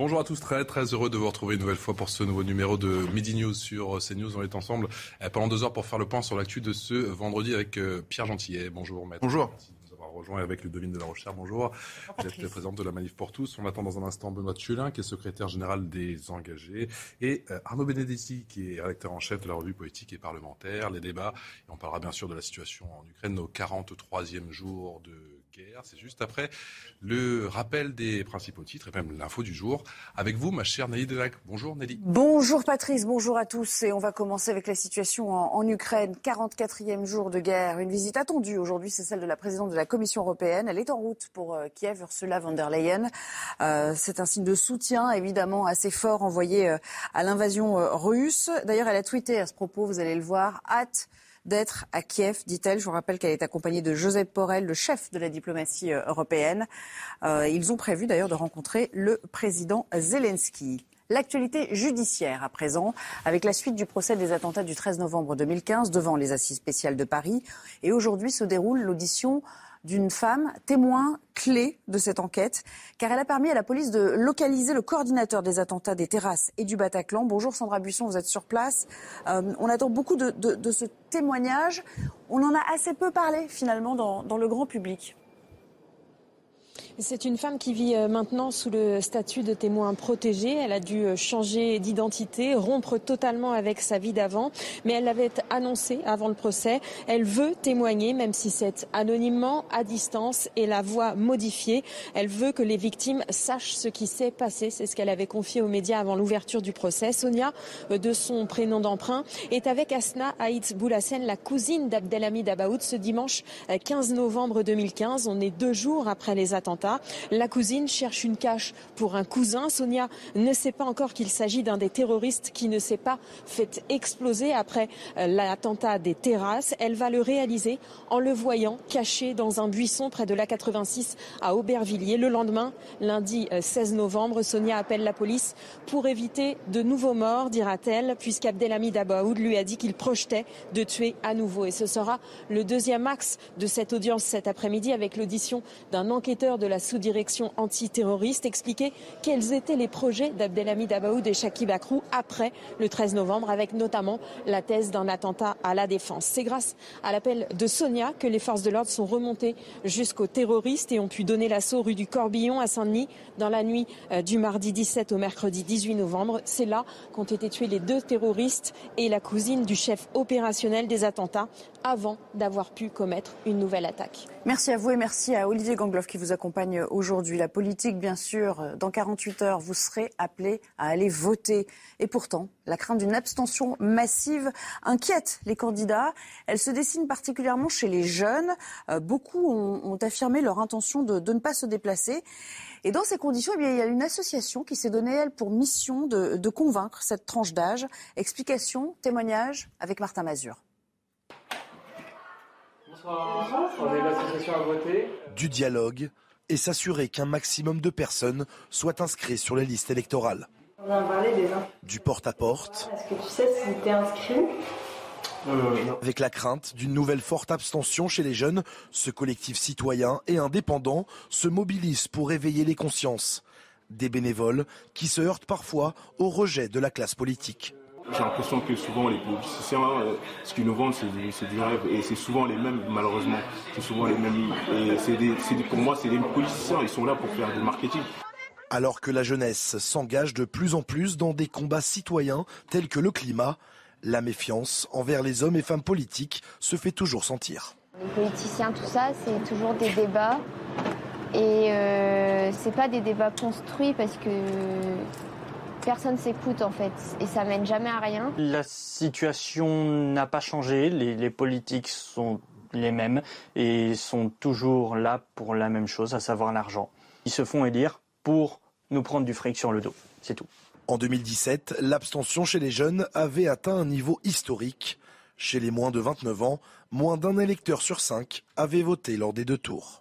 Bonjour à tous, très très heureux de vous retrouver une nouvelle fois pour ce nouveau numéro de Midi News sur CNews. On est ensemble euh, pendant deux heures pour faire le point sur l'actu de ce vendredi avec euh, Pierre Gentillet. Bonjour maître. Bonjour. Merci de nous avoir rejoint avec le devine de la recherche. Bonjour. Vous êtes le président de la Manif pour tous. On attend dans un instant Benoît Tchulin, qui est secrétaire général des engagés, et euh, Arnaud Benedetti, qui est rédacteur en chef de la revue politique et parlementaire. Les débats, et on parlera bien sûr de la situation en Ukraine au 43e jour de C'est juste après le rappel des principaux titres et même l'info du jour. Avec vous, ma chère Nelly Delac. Bonjour Nelly. Bonjour Patrice, bonjour à tous. Et on va commencer avec la situation en, Ukraine. 44e jour de guerre. Une visite attendue aujourd'hui, c'est celle de la présidente de la Commission européenne. Elle est en route pour euh, Kiev, Ursula von der Leyen. Euh, c'est un signe de soutien évidemment assez fort envoyé euh, à l'invasion russe. D'ailleurs, elle a tweeté à ce propos, vous allez le voir, hâte d'être à Kiev, dit-elle. Je vous rappelle qu'elle est accompagnée de Joseph Borrell, le chef de la diplomatie euh, européenne. Euh, ils ont prévu d'ailleurs de rencontrer le président Zelensky. L'actualité judiciaire à présent, avec la suite du procès des attentats du 13 novembre 2015 devant les assises spéciales de Paris. Et aujourd'hui se déroule l'audition d'une femme témoin clé de cette enquête, car elle a permis à la police de localiser le coordinateur des attentats des terrasses et du Bataclan. Bonjour Sandra Buisson, vous êtes sur place. Euh, on attend beaucoup de, ce témoignage. On en a assez peu parlé finalement dans le grand public. C'est une femme qui vit euh, maintenant sous le statut de témoin protégé. Elle a dû euh, changer d'identité, rompre totalement avec sa vie d'avant, mais elle l'avait annoncé avant le procès. Elle veut témoigner, même si c'est anonymement, à distance et la voix modifiée. Elle veut que les victimes sachent ce qui s'est passé. C'est ce qu'elle avait confié aux médias avant l'ouverture du procès. Sonia, euh, de son prénom d'emprunt, est avec Asna Haït Boulassen, la cousine d'Abdelhamid Abaoud, ce dimanche 15 novembre 2015. On est deux jours après les attentats. La cousine cherche une cache pour un cousin. Sonia ne sait pas encore qu'il s'agit d'un des terroristes qui ne s'est pas fait exploser après euh, l'attentat des terrasses. Elle va le réaliser en le voyant caché dans un buisson près de l'A86 à Aubervilliers. Le lendemain, lundi 16 novembre, Sonia appelle la police pour éviter de nouveaux morts, dira-t-elle, puisqu'Abdelhamid Abaoud lui a dit qu'il projetait de tuer à nouveau. Et ce sera le deuxième axe de cette audience cet après-midi avec l'audition d'un enquêteur de la sous-direction antiterroriste expliquer quels étaient les projets d'Abdelhamid Abaoud et Shakib Akrou après le 13 novembre, avec notamment la thèse d'un attentat à la défense. C'est grâce à l'appel de Sonia que les forces de l'ordre sont remontées jusqu'aux terroristes et ont pu donner l'assaut rue du Corbillon à Saint-Denis dans la nuit euh, du mardi 17 au mercredi 18 novembre. C'est là qu'ont été tués les deux terroristes et la cousine du chef opérationnel des attentats avant d'avoir pu commettre une nouvelle attaque. Merci à vous et merci à Olivier Gangloff qui vous accompagne aujourd'hui. La politique, bien sûr, dans 48 heures, vous serez appelé à aller voter. Et pourtant, la crainte d'une abstention massive inquiète les candidats. Elle se dessine particulièrement chez les jeunes. Euh, beaucoup ont, affirmé leur intention de, de, ne pas se déplacer. Et dans ces conditions, eh bien, il y a une association qui s'est donnée, elle, pour mission de, de convaincre cette tranche d'âge. Explication, témoignage avec Martin Mazur. Bonsoir, on est l'association à voter. Du dialogue et s'assurer qu'un maximum de personnes soient inscrites sur les listes électorales. On va parler des Du porte-à-porte. Est-ce que tu sais si tu es inscrit euh, Avec la crainte d'une nouvelle forte abstention chez les jeunes, ce collectif citoyen et indépendant se mobilise pour éveiller les consciences. Des bénévoles qui se heurtent parfois au rejet de la classe politique. J'ai l'impression que souvent les politiciens, euh, ce qu'ils nous vendent, c'est du, du, rêve. Et c'est souvent les mêmes, malheureusement. C'est souvent les mêmes. Et c'est des, des, pour moi, c'est des politiciens. Ils sont là pour faire du marketing. Alors que la jeunesse s'engage de plus en plus dans des combats citoyens tels que le climat, la méfiance envers les hommes et femmes politiques se fait toujours sentir. Les politiciens, tout ça, c'est toujours des débats. Et euh, c'est pas des débats construits parce que personne s'écoute en fait et ça mène jamais à rien. La situation n'a pas changé, les, les, politiques sont les mêmes et sont toujours là pour la même chose, à savoir l'argent. Ils se font élire pour nous prendre du fric sur le dos. C'est tout. En 2017, l'abstention chez les jeunes avait atteint un niveau historique. Chez les moins de 29 ans, moins d'un électeur sur cinq avait voté lors des deux tours.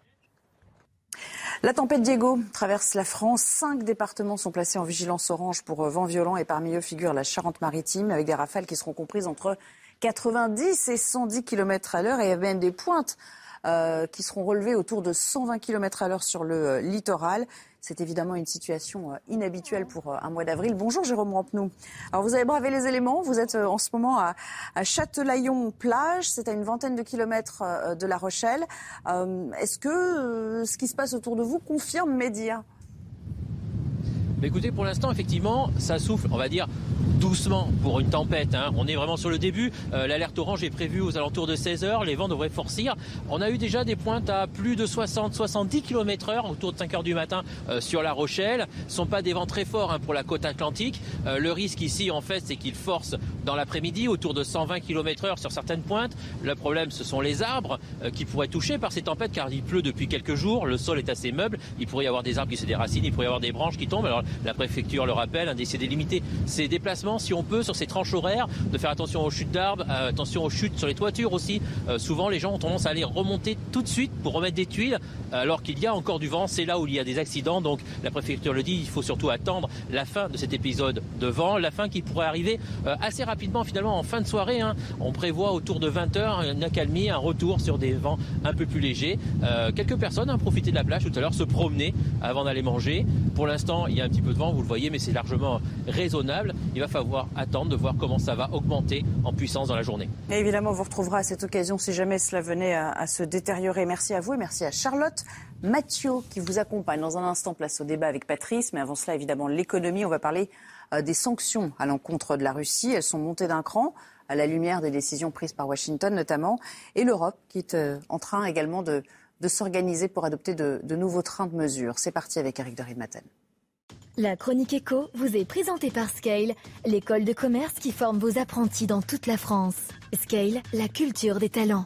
La tempête Diego traverse la France. Cinq départements sont placés en vigilance orange pour vent violent et parmi eux figure la Charente-Maritime avec des rafales qui seront comprises entre 90 et 110 km à l'heure et même des pointes euh, qui seront relevées autour de 120 km à l'heure sur le euh, littoral. C'est évidemment une situation euh, inhabituelle pour un mois d'avril. Bonjour Jérôme Rampenou. Alors vous avez bravé les éléments. Vous êtes en ce moment à, à Châtelaillon-Plage. C'est à une vingtaine de kilomètres de La Rochelle. Est-ce que ce qui se passe autour de vous confirme Média Écoutez, pour l'instant, effectivement, ça souffle, on va dire, doucement pour une tempête. Hein. On est vraiment sur le début. Euh, l'alerte orange est prévue aux alentours de 16 heures. Les vents devraient forcir. On a eu déjà des pointes à plus de 60-70 km heure autour de 5 heures du matin euh, sur La Rochelle. Ce sont pas des vents très forts hein, pour la côte atlantique. Euh, le risque ici, en fait, c'est qu'il force dans l'après-midi autour de 120 km heure sur certaines pointes. Le problème, ce sont les arbres qui pourraient touchés par ces tempêtes car il pleut depuis quelques jours. Le sol est assez meuble. Il pourrait y avoir des arbres qui se déracinent. Il pourrait y avoir des branches qui tombent. La préfecture le rappelle, hein, d'essayer de limiter ces déplacements si on peut, sur ces tranches horaires, de faire attention aux chutes d'arbres, euh, attention aux chutes sur les toitures aussi. Euh, souvent, les gens ont tendance à aller remonter tout de suite pour remettre des tuiles, alors qu'il y a encore du vent. C'est là où il y a des accidents. Donc, la préfecture le dit, il faut surtout attendre la fin de cet épisode de vent, la fin qui pourrait arriver euh, assez rapidement, finalement, en fin de soirée. Hein. On prévoit autour de 20h une accalmie, un retour sur des vents un peu plus légers. quelques personnes ont profité de la plage tout à l'heure, se promener avant d'aller manger. Pour l'instant, il y a un petit peu de vent, vous le voyez, mais c'est largement raisonnable. Il va falloir attendre de voir comment ça va augmenter en puissance dans la journée. évidemment, on vous retrouvera à cette occasion si jamais cela venait à, se détériorer. Merci à vous et merci à Charlotte Mathieu qui vous accompagne. Dans un instant, place au débat avec Patrice. Mais avant cela, évidemment, l'économie. On va parler euh, des sanctions à l'encontre de la Russie. Elles sont montées d'un cran à la lumière des décisions prises par Washington notamment. Et l'Europe qui est euh, en train également de, s'organiser pour adopter de, nouveaux trains de mesures. C'est parti avec Eric de Maten. La chronique éco vous est présentée par Scale, l'école de commerce qui forme vos apprentis dans toute la France. Scale, la culture des talents.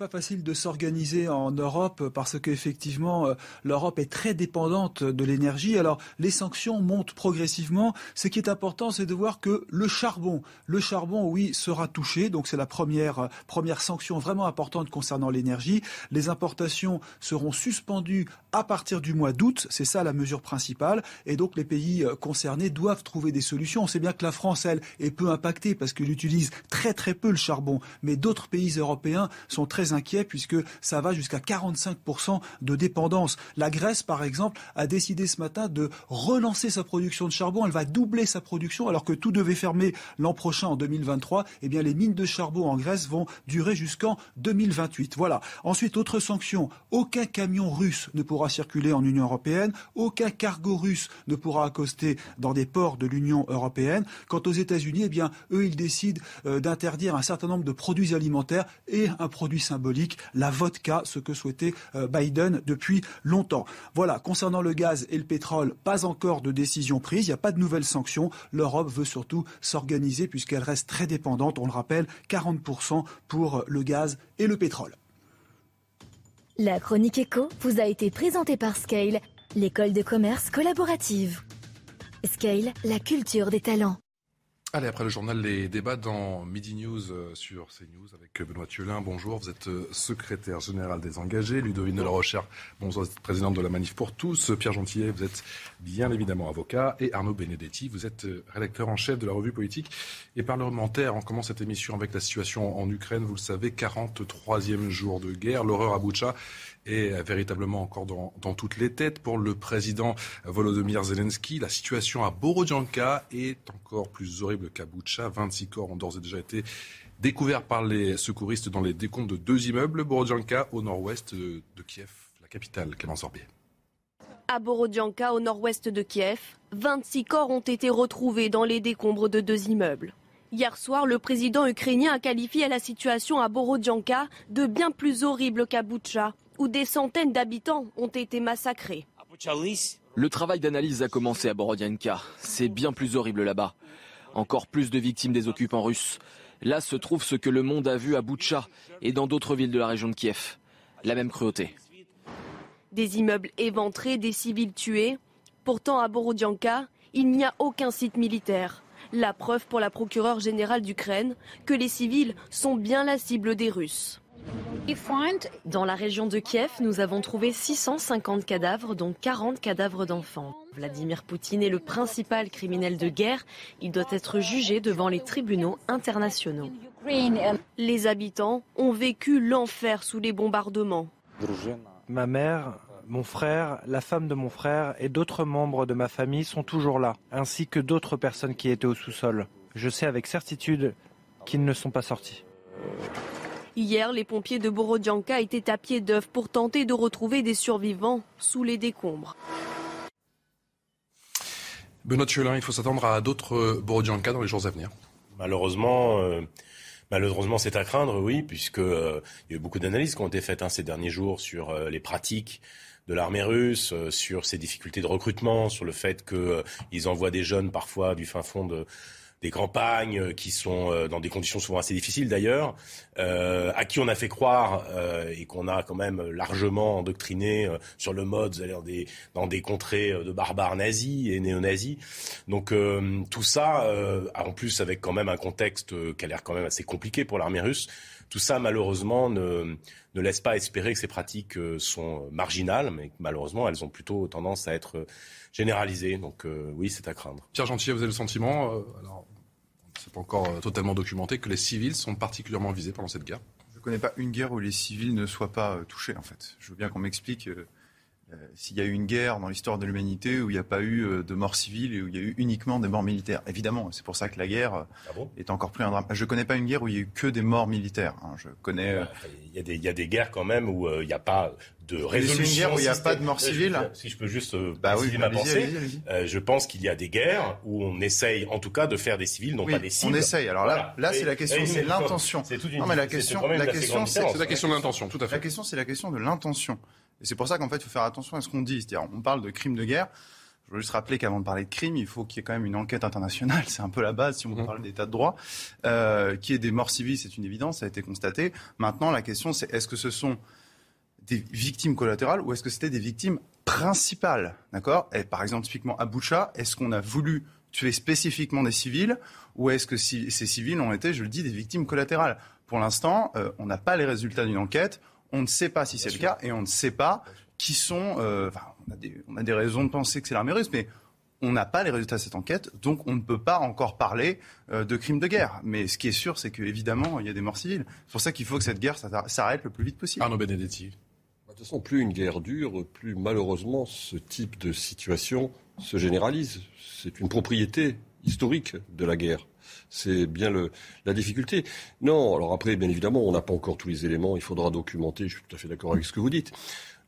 Pas facile de s'organiser en Europe parce qu'effectivement, euh, l'Europe est très dépendante de l'énergie. Alors, les sanctions montent progressivement. Ce qui est important, c'est de voir que le charbon, le charbon, oui, sera touché. Donc, c'est la première, euh, première sanction vraiment importante concernant l'énergie. Les importations seront suspendues à partir du mois d'août. C'est ça la mesure principale. Et donc, les pays euh, concernés doivent trouver des solutions. On sait bien que la France, elle, est peu impactée parce qu'elle utilise très très peu le charbon. Mais d'autres pays européens sont très inquiet puisque ça va jusqu'à 45% de dépendance. La Grèce, par exemple, a décidé ce matin de relancer sa production de charbon. Elle va doubler sa production alors que tout devait fermer l'an prochain en 2023. Eh bien, les mines de charbon en Grèce vont durer jusqu'en 2028. Voilà. Ensuite, autre sanction. Aucun camion russe ne pourra circuler en Union européenne. Aucun cargo russe ne pourra accoster dans des ports de l'Union européenne. Quant aux États-Unis, eh bien, eux, ils décident euh, d'interdire un certain nombre de produits alimentaires et un produit symbolique la vodka, ce que souhaitait euh, Biden depuis longtemps. Voilà, concernant le gaz et le pétrole, pas encore de décision prise, il n'y a pas de nouvelles sanctions. L'Europe veut surtout s'organiser puisqu'elle reste très dépendante, on le rappelle, 40% pour le gaz et le pétrole. La chronique éco vous a été présentée par Scale, l'école de commerce collaborative. Scale, la culture des talents. Allez, après le journal, les débats dans Midi News euh, sur CNews avec Benoît Thiolin. Bonjour, vous êtes euh, secrétaire général des engagés. Ludovine de la Recherche, bonjour, vous êtes présidente de la Manif pour tous. Pierre Gentillet, vous êtes bien évidemment avocat. Et Arnaud Benedetti, vous êtes euh, rédacteur en chef de la revue politique et parlementaire. On commence cette émission avec la situation en Ukraine. Vous le savez, 43e jour de guerre, l'horreur à Boucha est véritablement encore dans, toutes les têtes pour le président Volodymyr Zelensky. La situation à Borodjanka est encore plus horrible qu'à Boucha. 26 corps ont d'ores et déjà été découverts par les secouristes dans les décombres de deux immeubles. Borodjanka, au nord-ouest de Kiev, la capitale. Clémence Orbier. À Borodjanka, au nord-ouest de Kiev, 26 corps ont été retrouvés dans les décombres de deux immeubles. Hier soir, le président ukrainien a qualifié la situation à Borodjanka de bien plus horrible qu'à Boucha, où des centaines d'habitants ont été massacrés. Le travail d'analyse a commencé à Borodyanka. C'est bien plus horrible là-bas. encore plus de victimes des occupants russes. Là se trouve ce que le monde a vu à Boutcha et dans d'autres villes de la région de Kiev. La même cruauté. Des immeubles éventrés, des civils tués. Pourtant, à Borodianka, il n'y a aucun site militaire. La preuve pour la procureure générale d'Ukraine que les civils sont bien la cible des Russes. Dans la région de Kiev, nous avons trouvé 650 cadavres, dont 40 cadavres d'enfants. Vladimir Poutine est le principal criminel de guerre. Il doit être jugé devant les tribunaux internationaux. Les habitants ont vécu l'enfer sous les bombardements. Ma mère, mon frère, la femme de mon frère et d'autres membres de ma famille sont toujours là, ainsi que d'autres personnes qui étaient au sous-sol. Je sais avec certitude qu'ils ne sont pas sortis. Hier, les pompiers de Borodianka étaient à pied d'œuf pour tenter de retrouver des survivants sous les décombres. Benoît Chelin, il faut s'attendre à d'autres Borodianka dans les jours à venir. Malheureusement, euh, malheureusement, c'est à craindre, oui, puisque euh, il y a eu beaucoup d'analyses qui ont été faites hein, ces derniers jours sur euh, les pratiques de l'armée russe, euh, sur ses difficultés de recrutement, sur le fait qu'ils envoient des jeunes parfois du fin fond de des campagnes euh, qui sont euh, dans des conditions souvent assez difficiles d'ailleurs, euh, à qui on a fait croire euh, et qu'on a quand même largement endoctriné euh, sur le mode dans des, dans des contrées de barbares nazis et néo-nazis. Donc tout ça, en plus avec quand même un contexte qui a l'air quand même assez compliqué pour l'armée russe, tout ça malheureusement ne, ne laisse pas espérer que ces pratiques sont marginales, mais malheureusement elles ont plutôt tendance à être généralisées. Donc oui, c'est à craindre. Pierre Gentil, vous avez le sentiment, alors c'est pas encore euh, totalement documenté, que les civils sont particulièrement visés pendant cette guerre Je ne connais pas une guerre où les civils ne soient pas euh, touchés, en fait. Je veux bien qu'on m'explique euh, s'il y a eu une guerre dans l'histoire de l'humanité où il n'y a pas eu euh, de morts civiles et où il y a eu uniquement des morts militaires. Évidemment, c'est pour ça que la guerre euh, Ah bon? est encore plus un drame. Je ne connais pas une guerre où il y a eu que des morts militaires. hein. Je connais. euh, Il y, a des, il y a des guerres quand même où euh, il n'y a pas de C'est résolution. une guerre où il n'y a pas de morts Euh, je- civiles Si je peux juste euh, Bah oui, ma pensée, euh, je pense qu'il y a des guerres où on essaye en tout cas de faire des civils, non Oui, pas des cibles. on essaye. Alors là, Voilà. là, c'est la question, c'est l'intention. Non, mais la question, la question. C'est la question de l'intention, tout à fait. La question, c'est la question de l'intention. Et c'est pour ça qu'en fait, il faut faire attention à ce qu'on dit. C'est-à-dire, on parle de crimes de guerre. Je veux juste rappeler qu'avant de parler de crime, il faut qu'il y ait quand même une enquête internationale. C'est un peu la base si on parle d'état de droit. Euh, qu'il y ait des morts civiles, c'est une évidence, ça a été constaté. Maintenant, la question, c'est est-ce que ce sont des victimes collatérales ou est-ce que c'était des victimes principales? D'accord? Et par exemple, typiquement à Boucha, est-ce qu'on a voulu tuer spécifiquement des civils ou est-ce que si- ces civils ont été, je le dis, des victimes collatérales? Pour l'instant, euh, on n'a pas les résultats d'une enquête. On ne sait pas si c'est le cas et on ne sait pas qui sont. euh, enfin, on, a des, on a des raisons de penser que c'est l'armée russe, mais on n'a pas les résultats de cette enquête, donc on ne peut pas encore parler euh, de crimes de guerre. Mais ce qui est sûr, c'est qu'évidemment, il y a des morts civiles. C'est pour ça qu'il faut que cette guerre s'arr- s'arrête le plus vite possible. Arnaud Benedetti. De toute façon, plus une guerre dure, plus malheureusement ce type de situation se généralise. C'est une propriété historique de la guerre. C'est bien le, la difficulté. Non, alors après, bien évidemment, on n'a pas encore tous les éléments, il faudra documenter, je suis tout à fait d'accord avec ce que vous dites.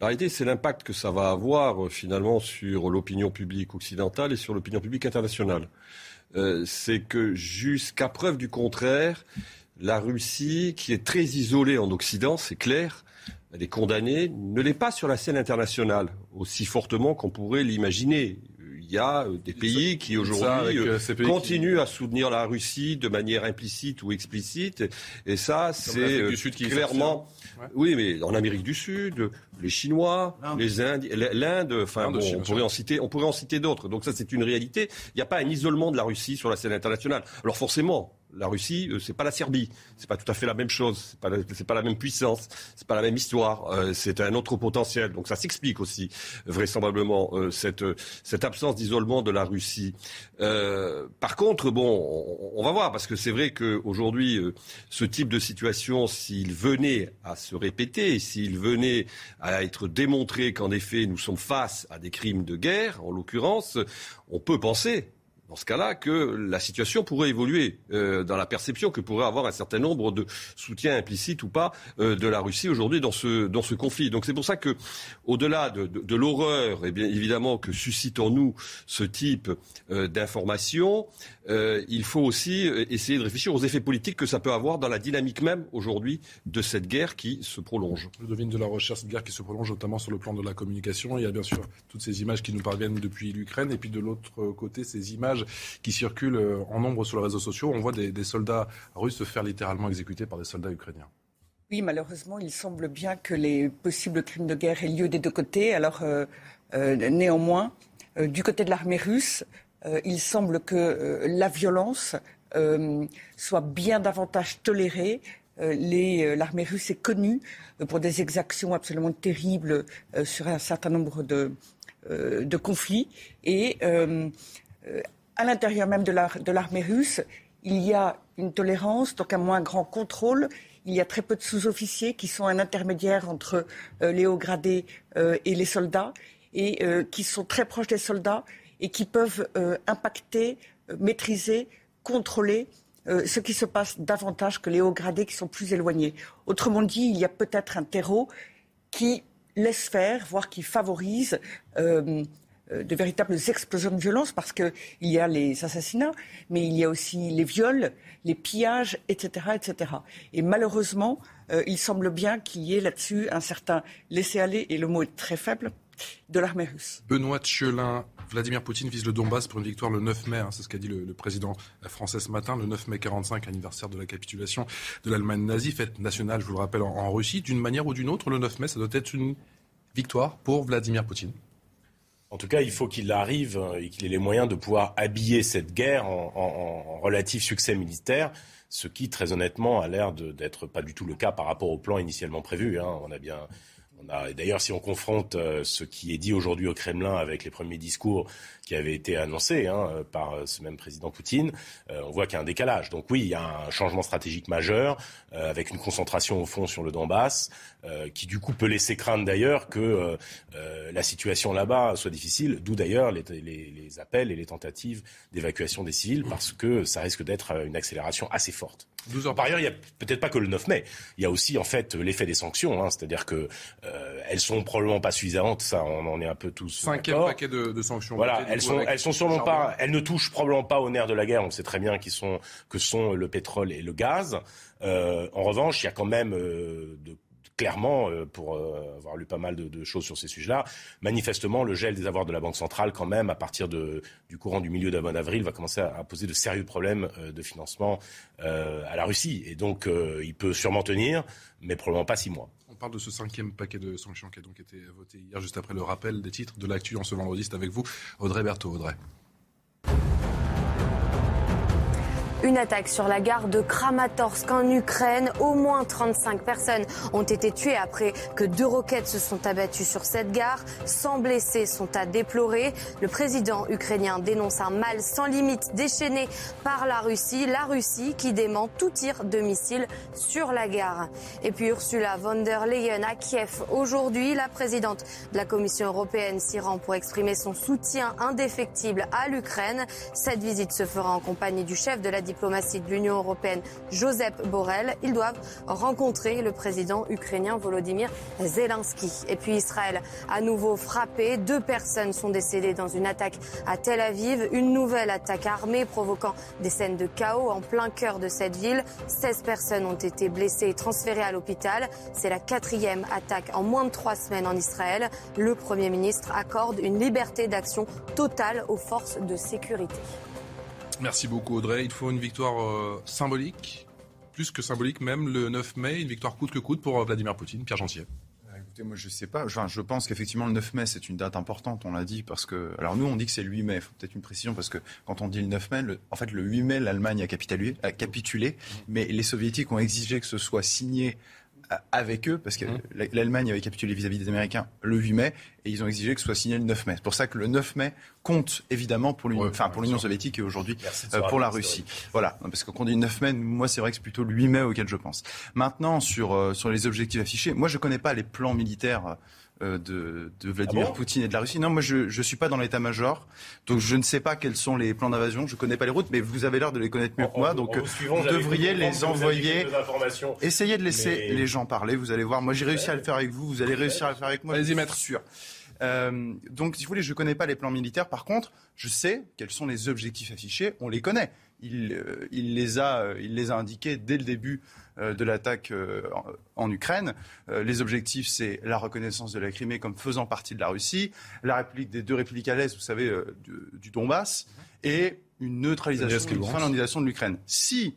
La réalité, c'est l'impact que ça va avoir euh, finalement sur l'opinion publique occidentale et sur l'opinion publique internationale. Euh, c'est que jusqu'à preuve du contraire, la Russie, qui est très isolée en Occident, c'est clair, elle est condamnée, ne l'est pas sur la scène internationale aussi fortement qu'on pourrait l'imaginer. Il y a euh, des pays qui aujourd'hui euh, euh, qui- continuent à soutenir la Russie de manière implicite ou explicite. Et ça, c'est clairement. Ouais. Oui, mais en Amérique du Sud, les Chinois, les Indes, l'Inde, enfin bon, on pourrait en citer, on pourrait en citer d'autres. Donc ça, c'est une réalité. Il n'y a pas un isolement de la Russie sur la scène internationale. Alors forcément, la Russie, euh, c'est pas la Serbie, c'est pas tout à fait la même chose, c'est pas la- pas la même puissance, c'est pas la même histoire, euh, c'est un autre potentiel. Donc ça s'explique aussi vraisemblablement euh, cette cette absence d'isolement de la Russie. Euh, par contre, bon, on, on va voir parce que c'est vrai qu'aujourd'hui, euh, ce type de situation, s'il venait à se répéter, s'il venait à être démontré qu'en effet nous sommes face à des crimes de guerre, en l'occurrence, on peut penser dans ce cas-là, que la situation pourrait évoluer euh, dans la perception que pourrait avoir un certain nombre de soutiens implicites ou pas euh, de la Russie aujourd'hui dans ce dans ce conflit. Donc c'est pour ça que, au-delà de, l'horreur, et bien évidemment que suscite en nous ce type euh, d'informations, euh, il faut aussi euh, essayer de réfléchir aux effets politiques que ça peut avoir dans la dynamique même aujourd'hui de cette guerre qui se prolonge. Je devine de la recherche de guerre qui se prolonge notamment sur le plan de la communication. Il y a bien sûr toutes ces images qui nous parviennent depuis l'Ukraine et puis de l'autre côté ces images qui circulent euh, en nombre sur les réseaux sociaux. On voit des, soldats russes se faire littéralement exécuter par des soldats ukrainiens. Oui, malheureusement, il semble bien que les possibles crimes de guerre aient lieu des deux côtés. Alors, euh, néanmoins, du côté de l'armée russe, il semble que la violence soit bien davantage tolérée euh, l'armée russe est connue euh, pour des exactions absolument terribles euh, sur un certain nombre de, conflits. Et à l'intérieur même de l'armée russe, il y a une tolérance, donc un moins grand contrôle. Il y a très peu de sous-officiers qui sont un intermédiaire entre les hauts gradés et les soldats, et qui sont très proches des soldats et qui peuvent impacter, maîtriser, contrôler euh, ce qui se passe davantage que les hauts gradés qui sont plus éloignés. Autrement dit, il y a peut-être un terreau qui laisse faire, voire qui favorise euh, euh, de véritables explosions de violence, parce qu'il y a les assassinats, mais il y a aussi les viols, les pillages, etc. etc. Et malheureusement, il semble bien qu'il y ait là-dessus un certain laisser-aller, et le mot est très faible, de l'armée russe. Benoît Tchelin, Vladimir Poutine vise le Donbass pour une victoire le 9 mai. Hein, c'est ce qu'a dit le, président français ce matin, le 9 mai 45, anniversaire de la capitulation de l'Allemagne nazie, fête nationale, je vous le rappelle, en, Russie. D'une manière ou d'une autre, le 9 mai, ça doit être une victoire pour Vladimir Poutine. En tout cas, il faut qu'il arrive euh, et qu'il ait les moyens de pouvoir habiller cette guerre en, relatif succès militaire, ce qui, très honnêtement, a l'air d'être pas du tout le cas par rapport au plan initialement prévu. Hein. On a bien D'ailleurs, si on confronte euh, ce qui est dit aujourd'hui au Kremlin avec les premiers discours qui avaient été annoncés hein, par euh, ce même président Poutine, euh, on voit qu'il y a un décalage. Donc oui, il y a un changement stratégique majeur, avec une concentration au fond sur le Donbass, qui du coup peut laisser craindre d'ailleurs que la situation là-bas soit difficile, d'où d'ailleurs les, les, appels et les tentatives d'évacuation des civils, parce que ça risque d'être une accélération assez forte. Par ailleurs, il n'y a peut-être pas que le 9 mai. Il y a aussi en fait l'effet des sanctions, hein, c'est-à-dire que euh, elles sont probablement pas suffisantes. Ça, on en est un peu tous. Cinquième paquet de, de, sanctions. Voilà, elles sont, elles sont sûrement pas, elles ne touchent probablement pas au nerf de la guerre. On sait très bien qu'ils sont que sont le pétrole et le gaz. Euh, en revanche, il y a quand même euh, de clairement, euh, pour euh, avoir lu pas mal de, choses sur ces sujets-là, manifestement, le gel des avoirs de la Banque centrale, quand même, à partir de, du courant du milieu d'avril, va commencer à, poser de sérieux problèmes euh, de financement à la Russie. Et donc, il peut sûrement tenir, mais probablement pas six mois. Parle de ce cinquième paquet de sanctions qui a donc été voté hier, juste après le rappel des titres de l'actu en ce vendredi. C'est avec vous, Audrey Berthaud. Audrey. Une attaque sur la gare de Kramatorsk en Ukraine. Au moins 35 personnes ont été tuées après que deux roquettes se sont abattues sur cette gare. 100 blessés sont à déplorer. Le président ukrainien dénonce un mal sans limite déchaîné par la Russie. La Russie qui dément tout tir de missiles sur la gare. Et puis Ursula von der Leyen à Kiev. Aujourd'hui, la présidente de la Commission européenne s'y rend pour exprimer son soutien indéfectible à l'Ukraine. Cette visite se fera en compagnie du chef de la diplomatie de l'Union européenne, Joseph Borrell. Ils doivent rencontrer le président ukrainien Volodymyr Zelensky. Et puis Israël a nouveau frappé. Deux personnes sont décédées dans une attaque à Tel Aviv. Une nouvelle attaque armée provoquant des scènes de chaos en plein cœur de cette ville. 16 personnes ont été blessées et transférées à l'hôpital. C'est la quatrième attaque en moins de trois semaines en Israël. Le Premier ministre accorde une liberté d'action totale aux forces de sécurité. Merci beaucoup Audrey. Il faut une victoire euh, symbolique, plus que symbolique même, le 9 mai, une victoire coûte que coûte pour euh, Vladimir Poutine. Pierre Gentier. Euh, écoutez, moi je sais pas. Enfin, je pense qu'effectivement le 9 mai c'est une date importante, on l'a dit, parce que. Alors nous on dit que c'est le 8 mai, il faut peut-être une précision, parce que quand on dit le 9 mai, en fait le 8 mai l'Allemagne a capitulé, a capitulé, mais les soviétiques ont exigé que ce soit signé avec eux, parce que mmh. l'Allemagne avait capitulé vis-à-vis des Américains le 8 mai, et ils ont exigé que ce soit signé le 9 mai. C'est pour ça que le 9 mai compte évidemment pour l'Union, enfin, pour l'Union soviétique et aujourd'hui euh, pour la Russie. Voilà, parce que quand on dit 9 mai, moi c'est vrai que c'est plutôt le 8 mai auquel je pense. Maintenant, sur, euh, sur les objectifs affichés, moi je connais pas les plans militaires euh, de, de, Vladimir ah Poutine et de la Russie. Non, moi je ne suis pas dans l'état-major, donc je ne sais pas quels sont les plans d'invasion, je ne connais pas les routes, mais vous avez l'air de les connaître mieux que moi, donc vous devriez les envoyer. Essayez de laisser les gens parler, vous allez voir. Moi j'ai réussi à le faire avec vous, vous allez réussir à le faire avec moi. Allez-y, maître. Sûr. Euh, donc, si vous voulez, je ne connais pas les plans militaires. Par contre, je sais quels sont les objectifs affichés. On les connaît il, euh, il, les, a, euh, il les a indiqués dès le début euh, de l'attaque en, Ukraine. les objectifs, c'est la reconnaissance de la Crimée comme faisant partie de la Russie, la république des deux républiques à l'Est, vous savez, du, Donbass, et une neutralisation, une finlandisation de l'Ukraine. Si,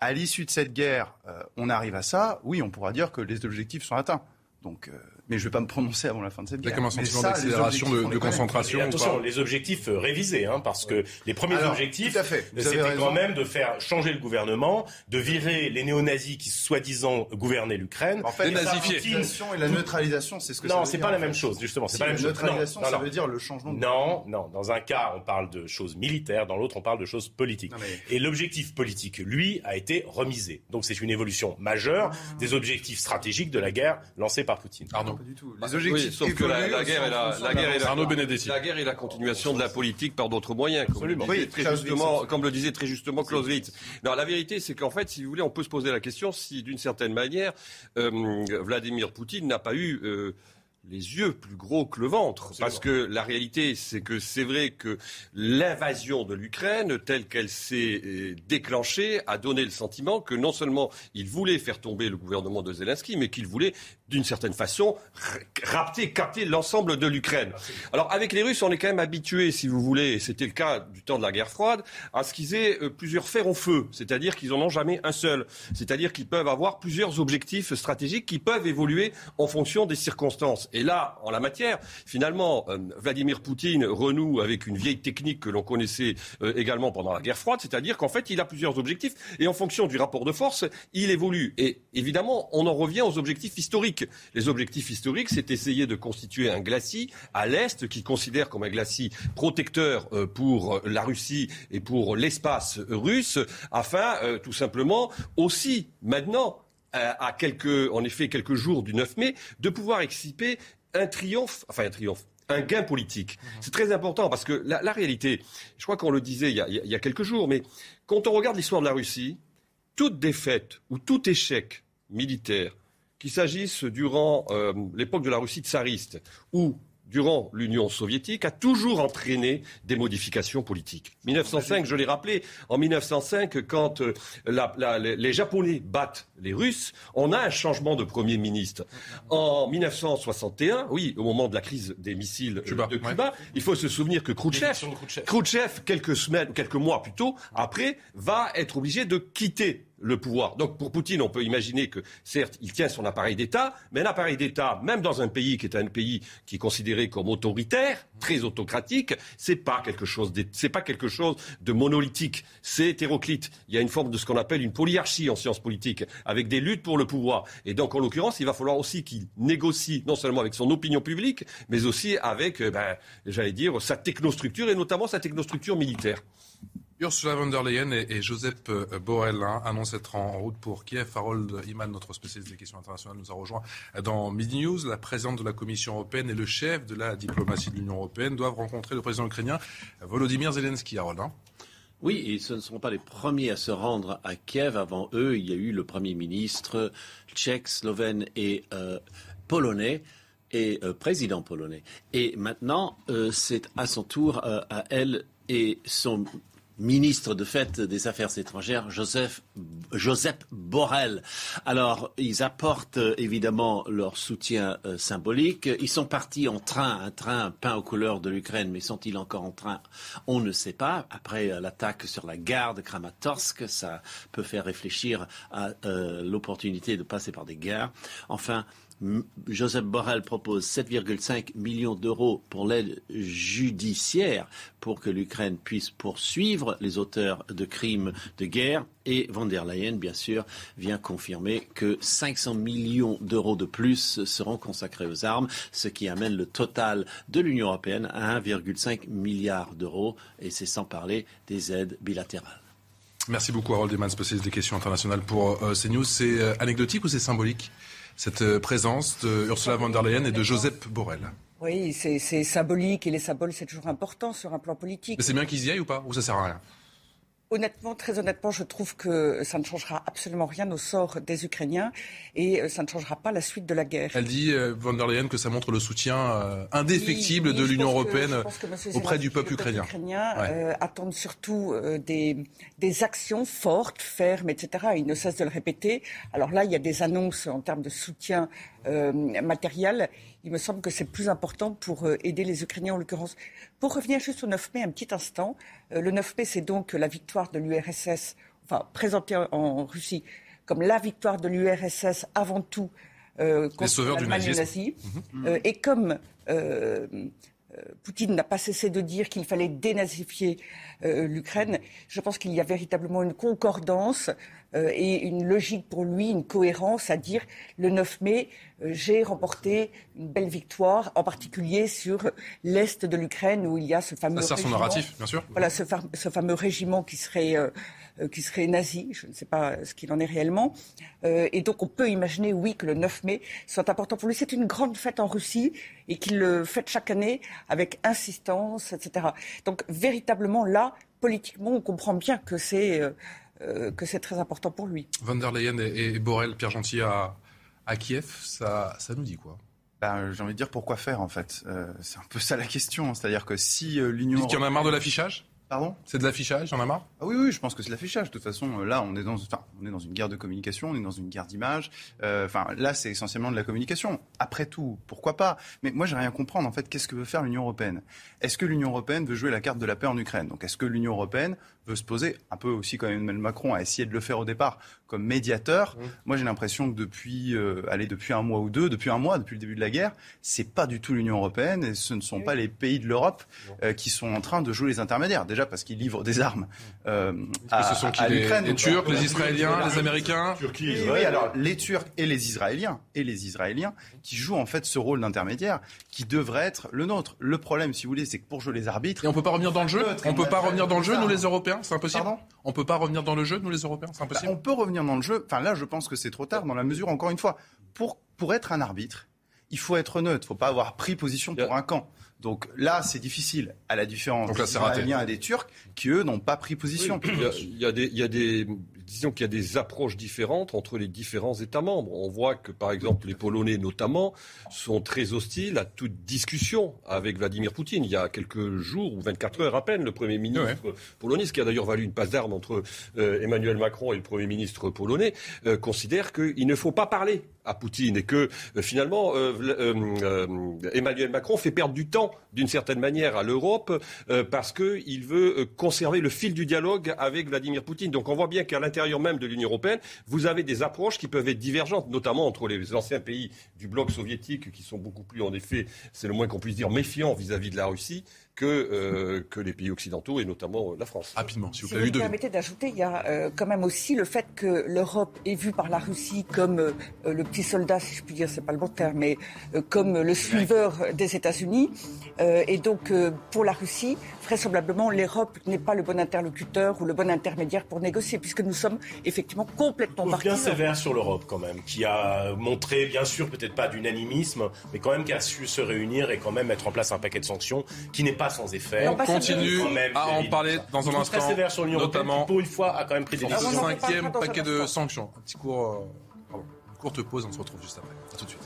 à l'issue de cette guerre, on arrive à ça, oui, on pourra dire que les objectifs sont atteints. Donc, mais je ne vais pas me prononcer avant la fin de cette guerre. Il y a comme un sentiment d'accélération, de, de, concentration. attention, les objectifs euh, révisés, hein, parce que les premiers objectifs, c'était quand même de faire changer le gouvernement, de virer les néo-nazis qui soi-disant gouvernaient l'Ukraine. En fait, la nazification et la neutralisation, c'est ce que non, ça veut dire. Non, c'est pas la même chose, justement. C'est pas la même neutralisation, ça veut dire le changement. De non, non. Dans un cas, on parle de choses militaires, dans l'autre, on parle de choses politiques. Et l'objectif politique, lui, a été remisé. Donc c'est une évolution majeure des objectifs stratégiques de la guerre lancée par Poutine. Pas du tout. Les objectifs oui, sauf que la, la, guerre est la, la, guerre est la, la guerre est la continuation de la politique par d'autres moyens, comme, le disait, oui, très justement, comme le disait très justement Clausewitz. Non, la vérité, c'est qu'en fait, si vous voulez, on peut se poser la question si, d'une certaine manière, euh, Vladimir Poutine n'a pas eu euh, les yeux plus gros que le ventre. Parce que la réalité, c'est que c'est vrai que l'invasion de l'Ukraine, telle qu'elle s'est euh, déclenchée, a donné le sentiment que non seulement il voulait faire tomber le gouvernement de Zelensky, mais qu'il voulait, d'une certaine façon, rapter, capter l'ensemble de l'Ukraine. Alors avec les Russes, on est quand même habitué, si vous voulez, et c'était le cas du temps de la guerre froide, à ce qu'ils aient euh, plusieurs fers au feu. C'est-à-dire qu'ils n'en ont jamais un seul. C'est-à-dire qu'ils peuvent avoir plusieurs objectifs stratégiques qui peuvent évoluer en fonction des circonstances. Et là, en la matière, finalement, euh, Vladimir Poutine renoue avec une vieille technique que l'on connaissait euh, également pendant la guerre froide, c'est-à-dire qu'en fait, il a plusieurs objectifs et en fonction du rapport de force, il évolue. Et évidemment, on en revient aux objectifs historiques. Les objectifs historiques, c'est essayer de constituer un glacis à l'Est qui considère comme un glacis protecteur euh, pour la Russie et pour l'espace russe, afin tout simplement aussi maintenant à quelques, en effet, quelques jours du 9 mai, de pouvoir exciper un triomphe, enfin un triomphe, un gain politique. Mhm. C'est très important parce que la, réalité, je crois qu'on le disait il y, a, quelques jours, mais quand on regarde l'histoire de la Russie, toute défaite ou tout échec militaire, qu'il s'agisse durant euh, l'époque de la Russie tsariste ou durant l'Union soviétique, a toujours entraîné des modifications politiques. 1905, je l'ai rappelé, en 1905, quand euh, les Japonais battent les Russes, on a un changement de Premier ministre. En 1961, oui, au moment de la crise des missiles de Cuba, il faut se souvenir que Khrouchtchev, quelques semaines, quelques mois plus tôt, après, va être obligé de quitter le pouvoir. Donc pour Poutine, on peut imaginer que certes, il tient son appareil d'État, mais un appareil d'État, même dans un pays qui est un pays qui est considéré comme autoritaire, très autocratique, c'est pas quelque chose c'est pas quelque chose de monolithique, c'est hétéroclite. Il y a une forme de ce qu'on appelle une polyarchie en sciences politiques, avec des luttes pour le pouvoir. Et donc en l'occurrence, il va falloir aussi qu'il négocie non seulement avec son opinion publique, mais aussi avec, euh, ben, j'allais dire, sa technostructure et notamment sa technostructure militaire. Ursula von der Leyen et, Joseph euh, Borrell hein, annoncent être en route pour Kiev. Harold Iman, notre spécialiste des questions internationales, nous a rejoint dans Midi News. La présidente de la Commission européenne et le chef de la diplomatie de l'Union européenne doivent rencontrer le président ukrainien Volodymyr Zelensky. Harold. Hein. Oui, et ce ne sont pas les premiers à se rendre à Kiev. Avant eux, il y a eu le Premier ministre tchèque, slovène et euh, polonais et euh, président polonais. Et maintenant, c'est à son tour à elle et son ministre de fait des Affaires étrangères, Joseph, Joseph Borrell. Alors, ils apportent euh, évidemment leur soutien euh, symbolique. Ils sont partis en train, un train peint aux couleurs de l'Ukraine, mais sont-ils encore en train? On ne sait pas. Après euh, l'attaque sur la gare de Kramatorsk, ça peut faire réfléchir à l'opportunité de passer par des guerres. Enfin, Joseph Borrell propose 7,5 millions d'euros pour l'aide judiciaire pour que l'Ukraine puisse poursuivre les auteurs de crimes de guerre. Et von der Leyen, bien sûr, vient confirmer que 500 millions d'euros de plus seront consacrés aux armes, ce qui amène le total de l'Union européenne à 1,5 milliard d'euros. Et c'est sans parler des aides bilatérales. Merci beaucoup, Harold Eman, spécialiste des questions internationales pour euh, CNews. C'est euh, anecdotique ou c'est symbolique? Cette euh, présence de Ursula von der Leyen et de Joseph Borrell. Oui, c'est symbolique et les symboles, c'est toujours important sur un plan politique. Mais c'est bien qu'ils y aillent ou pas Ou ça sert à rien? Honnêtement, très honnêtement, je trouve que ça ne changera absolument rien au sort des Ukrainiens et euh, ça ne changera pas la suite de la guerre. Elle dit, euh, von der Leyen, que ça montre le soutien euh, indéfectible de l'Union européenne auprès du peuple ukrainien. Les Ukrainiens attendent surtout des, des, actions fortes, fermes, etc. Ils ne cessent de le répéter. Alors là, il y a des annonces en termes de soutien matériel. Il me semble que c'est plus important pour aider les Ukrainiens en l'occurrence. Pour revenir juste au 9 mai un petit instant, euh, le 9 mai, c'est donc la victoire de l'URSS, enfin présentée en Russie comme la victoire de l'URSS avant tout euh, contre l'Allemagne nazie. Euh, et comme Poutine n'a pas cessé de dire qu'il fallait dénazifier l'Ukraine, je pense qu'il y a véritablement une concordance euh, et une logique pour lui, une cohérence à dire le 9 mai, euh, j'ai remporté une belle victoire, en particulier sur l'est de l'Ukraine où il y a ce fameux. Ça sert son narratif, bien sûr. Voilà, ce, ce fameux régiment qui serait. Euh, qui serait nazi, je ne sais pas ce qu'il en est réellement. et donc on peut imaginer, oui, que le 9 mai soit important pour lui. C'est une grande fête en Russie et qu'il le fête chaque année avec insistance, etc. Donc véritablement là, politiquement, on comprend bien que c'est que c'est très important pour lui. Van der Leyen et, Borrell, Pierre Gentil à, à Kiev, ça, ça nous dit quoi? Ben, J'ai envie de dire pourquoi faire en fait. Euh, c'est un peu ça la question. C'est-à-dire que si euh, l'Union. Est-ce qu'il y en a marre de l'affichage? Pardon? C'est de l'affichage, j'en ai marre? Ah Oui, oui, je pense que c'est de l'affichage. De toute façon, là, on est dans, enfin, on est dans une guerre de communication, on est dans une guerre d'image. Enfin, là, c'est essentiellement de la communication. Après tout, pourquoi pas? Mais moi, j'ai rien à comprendre. En fait, qu'est-ce que veut faire l'Union européenne? Est-ce que l'Union européenne veut jouer la carte de la paix en Ukraine? Donc, est-ce que l'Union européenne veut se poser, un peu aussi comme Emmanuel Macron a essayé de le faire au départ, comme médiateur. Mmh. Moi, j'ai l'impression que depuis, euh, allez, depuis un mois ou deux, depuis un mois, depuis le début de la guerre, c'est pas du tout l'Union européenne et ce ne sont pas les pays de l'Europe euh, qui sont en train de jouer les intermédiaires. Déjà parce qu'ils livrent des armes mmh. euh, à, ce sont qui, l'Ukraine. Les, Turcs, les Israéliens, les Américains. Turquie, oui, alors les Turcs et les Israéliens et les Israéliens qui jouent en fait ce rôle d'intermédiaire qui devrait être le nôtre. Le problème, si vous voulez, c'est que pour jouer les arbitres, et on peut pas revenir dans le jeu? On peut pas revenir dans le jeu, nous les Européens? C'est impossible. on peut pas revenir dans le jeu, nous les Européens, c'est impossible. Bah, on peut revenir dans le jeu. Enfin là, je pense que c'est trop tard dans la mesure, encore une fois, pour pour être un arbitre, il faut être neutre. Il faut pas avoir pris position pour un camp. Donc là, c'est difficile, à la différence des Israéliens et des Turcs, qui eux n'ont pas pris position. il, y a, des, il y a des, disons qu'il y a des approches différentes entre les différents États membres. On voit que, par exemple, les Polonais, notamment, sont très hostiles à toute discussion avec Vladimir Poutine. Il y a quelques jours ou 24 heures à peine, le Premier ministre polonais, ce qui a d'ailleurs valu une passe d'armes entre euh, Emmanuel Macron et le Premier ministre polonais, euh, considère qu'il ne faut pas parler à Poutine et que euh, finalement Emmanuel Macron fait perdre du temps d'une certaine manière à l'Europe parce qu'il veut conserver le fil du dialogue avec Vladimir Poutine. Donc on voit bien qu'à l'intérieur l'intérieur même de l'Union européenne, vous avez des approches qui peuvent être divergentes, notamment entre les anciens pays du bloc soviétique, qui sont beaucoup plus, en effet, c'est le moins qu'on puisse dire, méfiants vis-à-vis de la Russie, que, euh, que les pays occidentaux et notamment euh, la France. Rapidement, si vous, si vous me permettez d'ajouter, il y a euh, quand même aussi le fait que l'Europe est vue par la Russie comme le petit soldat, si je puis dire, c'est pas le bon terme, mais comme le suiveur des États-Unis. et donc, pour la Russie, vraisemblablement, l'Europe n'est pas le bon interlocuteur ou le bon intermédiaire pour négocier, puisque nous sommes effectivement complètement partis. bien sévère sur l'Europe quand même, qui a montré, bien sûr, peut-être pas d'unanimisme, mais quand même qui a su se réunir et quand même mettre en place un paquet de sanctions qui n'est pas sans effet. On continue à en parler dans un instant. Très sévère sur l'Union notamment pour une fois, a quand même pris des décisions. Cinquième paquet de sanctions. Un petit court, euh, une courte pause, on se retrouve juste après. À tout de suite.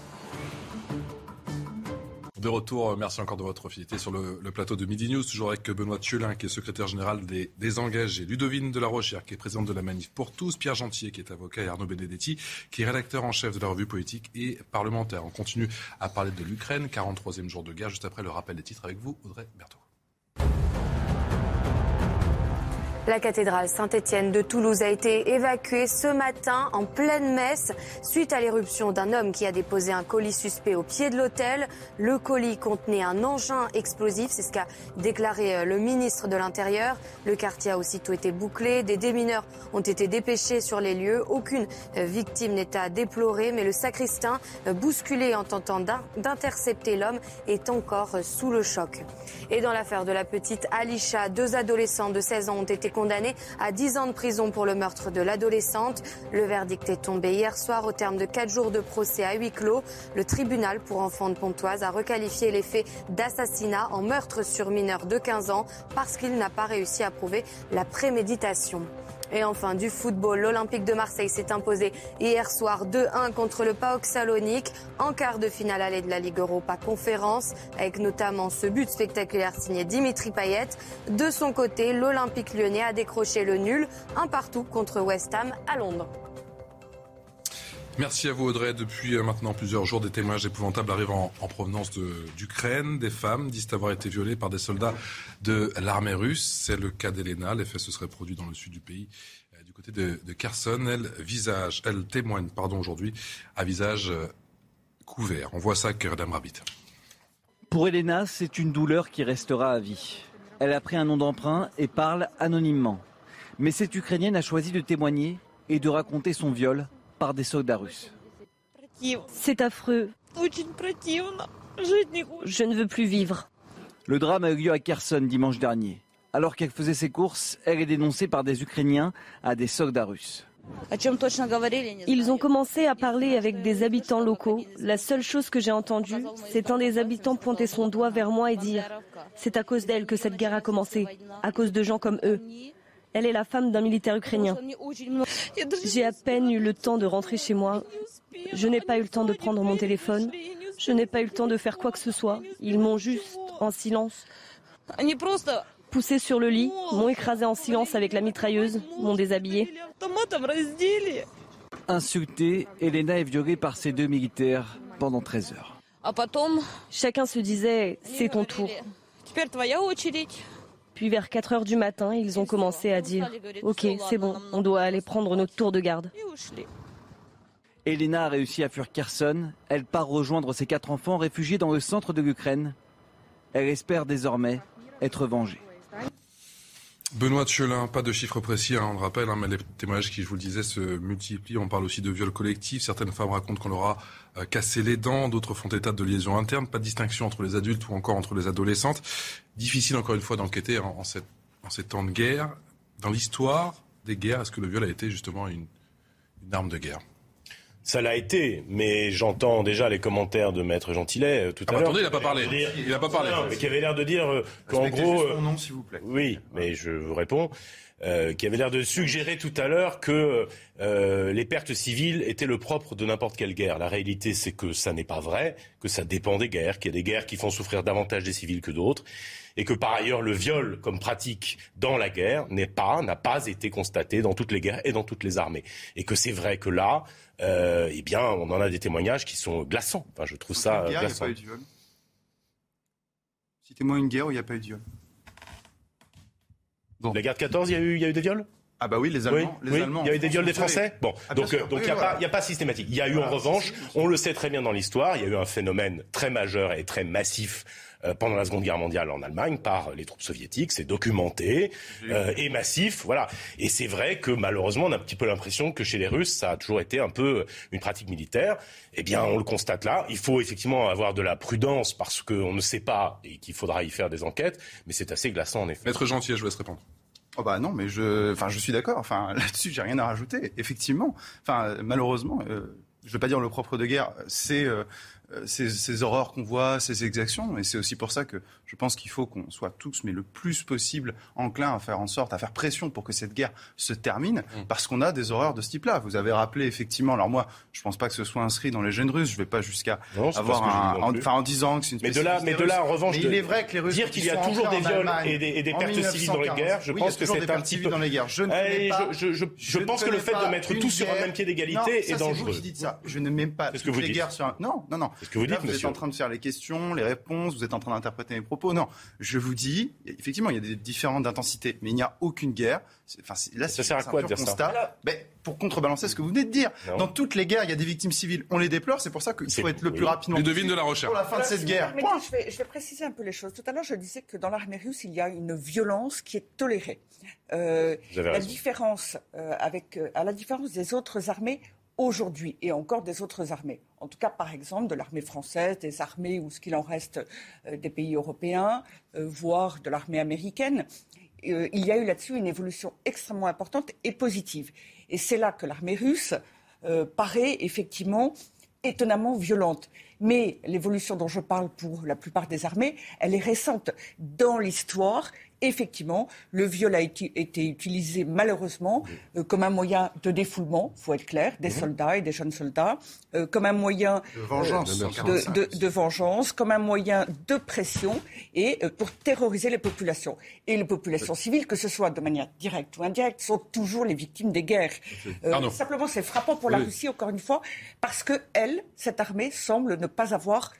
De retour, merci encore de votre fidélité sur le, plateau de Midi News, toujours avec Benoît Thiolin, qui est secrétaire général des, des engagés, Ludovine de la Rochère, qui est présidente de la Manif pour tous, Pierre Gentier, qui est avocat, et Arnaud Benedetti, qui est rédacteur en chef de la revue politique et parlementaire. On continue à parler de l'Ukraine, 43e jour de guerre, juste après le rappel des titres avec vous, Audrey Berthaud. La cathédrale Saint-Étienne de Toulouse a été évacuée ce matin en pleine messe suite à l'éruption d'un homme qui a déposé un colis suspect au pied de l'hôtel. Le colis contenait un engin explosif, c'est ce qu'a déclaré euh, le ministre de l'Intérieur. Le quartier a aussitôt été bouclé, des démineurs ont été dépêchés sur les lieux. Aucune euh, victime n'est à déplorer, mais le sacristain, euh, bousculé en tentant d'intercepter l'homme, est encore sous le choc. Et dans l'affaire de la petite Alisha, deux adolescents de 16 ans ont été condamné à 10 ans de prison pour le meurtre de l'adolescente. Le verdict est tombé hier soir au terme de 4 jours de procès à huis clos. Le tribunal pour enfants de Pontoise a requalifié les faits d'assassinat en meurtre sur mineur de 15 ans parce qu'il n'a pas réussi à prouver la préméditation. Et enfin, du football, l'Olympique de Marseille s'est imposé hier soir 2-1 contre le PAOK Salonique en quart de finale allée de la Ligue Europa Conférence, avec notamment ce but spectaculaire signé Dimitri Payet. De son côté, l'Olympique lyonnais a décroché le nul, un partout contre West Ham à Londres. Merci à vous Audrey. Depuis euh, maintenant plusieurs jours, des témoignages épouvantables arrivent en, provenance d'Ukraine. Des femmes disent avoir été violées par des soldats de l'armée russe. C'est le cas d'Elena. Les faits se seraient produits dans le sud du pays, euh, du côté de, de, Kherson. Elle, visage, elle témoigne aujourd'hui à visage euh, couvert. On voit ça que Madame Rabbit. Pour Elena, c'est une douleur qui restera à vie. Elle a pris un nom d'emprunt et parle anonymement. Mais cette Ukrainienne a choisi de témoigner et de raconter son viol par des soldats russes. C'est affreux. Je ne veux plus vivre. Le drame a eu lieu à Kherson dimanche dernier. Alors qu'elle faisait ses courses, elle est dénoncée par des Ukrainiens à des soldats russes. Ils ont commencé à parler avec des habitants locaux. La seule chose que j'ai entendue, c'est un des habitants pointer son doigt vers moi et dire ⁇ C'est à cause d'elle que cette guerre a commencé, à cause de gens comme eux. Elle est la femme d'un militaire ukrainien. J'ai à peine eu le temps de rentrer chez moi. Je n'ai pas eu le temps de prendre mon téléphone. Je n'ai pas eu le temps de faire quoi que ce soit. Ils m'ont juste, en silence, poussé sur le lit, m'ont écrasé en silence avec la mitrailleuse, m'ont déshabillé. Insultée, Elena est violée par ces deux militaires pendant 13 heures. Chacun se disait, c'est ton tour. Puis vers 4 heures du matin, ils ont commencé à dire Ok, c'est bon, on doit aller prendre notre tour de garde. Elena a réussi à fuir Kherson. Elle part rejoindre ses quatre enfants réfugiés dans le centre de l'Ukraine. Elle espère désormais être vengée. Benoît Chelin, pas de chiffres précis, hein, on le rappelle, hein, mais les témoignages qui, je vous le disais, se multiplient. On parle aussi de viols collectifs. Certaines femmes racontent qu'on leur a euh, cassé les dents, d'autres font état de liaisons internes. Pas de distinction entre les adultes ou encore entre les adolescentes. Difficile, encore une fois, d'enquêter en, ces temps de guerre. Dans l'histoire des guerres, est-ce que le viol a été justement une arme de guerre? Ça l'a été, mais j'entends déjà les commentaires de Maître Gentillet euh, tout à l'heure. Attendez, il n'a pas parlé. Il n'a pas parlé. mais qui avait l'air de dire euh, qu'en gros. Son nom, s'il vous plaît. Oui, mais je vous réponds. Euh, qui avait l'air de suggérer tout à l'heure que euh, les pertes civiles étaient le propre de n'importe quelle guerre. La réalité, c'est que ça n'est pas vrai, que ça dépend des guerres, qu'il y a des guerres qui font souffrir davantage des civils que d'autres, et que par ailleurs le viol comme pratique dans la guerre n'est pas, n'a pas été constaté dans toutes les guerres et dans toutes les armées, et que c'est vrai que là, euh, eh bien, on en a des témoignages qui sont glaçants. Enfin, je trouve ça guerre, glaçant. Il n'y a pas eu de viol. Citez-moi une guerre où il n'y a pas eu de viol. La guerre de 14, il y, a eu, il y a eu des viols? Ah bah oui, les Allemands. Oui, les Allemands il y a eu des viols des Français? Bon, ah, donc euh, donc il n'y a, pas, a pas systématique. Il y a eu en revanche, on le sait très bien dans l'histoire, il y a eu un phénomène très majeur et très massif pendant la Seconde Guerre mondiale en Allemagne par les troupes soviétiques. C'est documenté euh, et massif, voilà. Et c'est vrai que malheureusement, on a un petit peu l'impression que chez les Russes, ça a toujours été un peu une pratique militaire. Eh bien, on le constate là. Il faut effectivement avoir de la prudence parce qu'on ne sait pas et qu'il faudra y faire des enquêtes. Mais c'est assez glaçant en effet. Maître Gentil, je vous laisse répondre. Oh bah non, mais je, enfin, je suis d'accord. Enfin, là-dessus, j'ai rien à rajouter. Effectivement, enfin, malheureusement, euh, je ne veux pas dire le propre de guerre, c'est euh, euh, ces, horreurs qu'on voit, ces exactions. Et c'est aussi pour ça que je pense qu'il faut qu'on soit tous, mais le plus possible, enclin à faire en sorte, à faire pression pour que cette guerre se termine, mmh. parce qu'on a des horreurs de ce type-là. Vous avez rappelé effectivement. Alors moi, je pense pas que ce soit inscrit dans les gènes russes. Je vais pas jusqu'à avoir un, en, enfin en disant que c'est une. Mais de là, mais de là, en revanche, il est vrai que les Russes dire qu'il y a toujours des viols et des, pertes civiles dans les guerres, je pense que c'est un petit peu dans les guerres. Je je, pense que le fait de mettre tout sur un même pied d'égalité est dangereux. Je ne mets pas toutes les guerres sur. Non, non, non. Ce que vous dites, monsieur train de faire les questions, les réponses, vous êtes en train d'interpréter mes propos. Non, je vous dis, effectivement, il y a des différentes d'intensités, mais il n'y a aucune guerre. Enfin, là, ça sert à quoi de dire constat. ça ben, Pour contrebalancer ce que vous venez de dire. Dans toutes les guerres, il y a des victimes civiles. On les déplore, c'est pour ça qu'il faut être le plus rapidement Les devines de la recherche. Pour la fin de cette guerre. je, vais, je, vais, préciser un peu les choses. Tout à l'heure, je disais que dans l'armée russe, il y a une violence qui est tolérée. Euh, la différence euh, avec, euh, à la différence des autres armées, aujourd'hui et encore des autres armées. En tout cas, par exemple, de l'armée française, des armées ou ce qu'il en reste euh, des pays européens, euh, voire de l'armée américaine. il y a eu là-dessus une évolution extrêmement importante et positive. Et c'est là que l'armée russe paraît effectivement étonnamment violente. Mais l'évolution dont je parle pour la plupart des armées, elle est récente. Dans l'histoire, effectivement, le viol a été, utilisé malheureusement euh, comme un moyen de défoulement, faut être clair, des mhm. soldats et des jeunes soldats, euh, comme un moyen de vengeance, euh, de, vengeance, comme un moyen de pression et pour terroriser les populations. Et les populations civiles, que ce soit de manière directe ou indirecte, sont toujours les victimes des guerres. simplement, c'est frappant pour la Russie, encore une fois, parce que elle, cette armée, semble ne pas avoir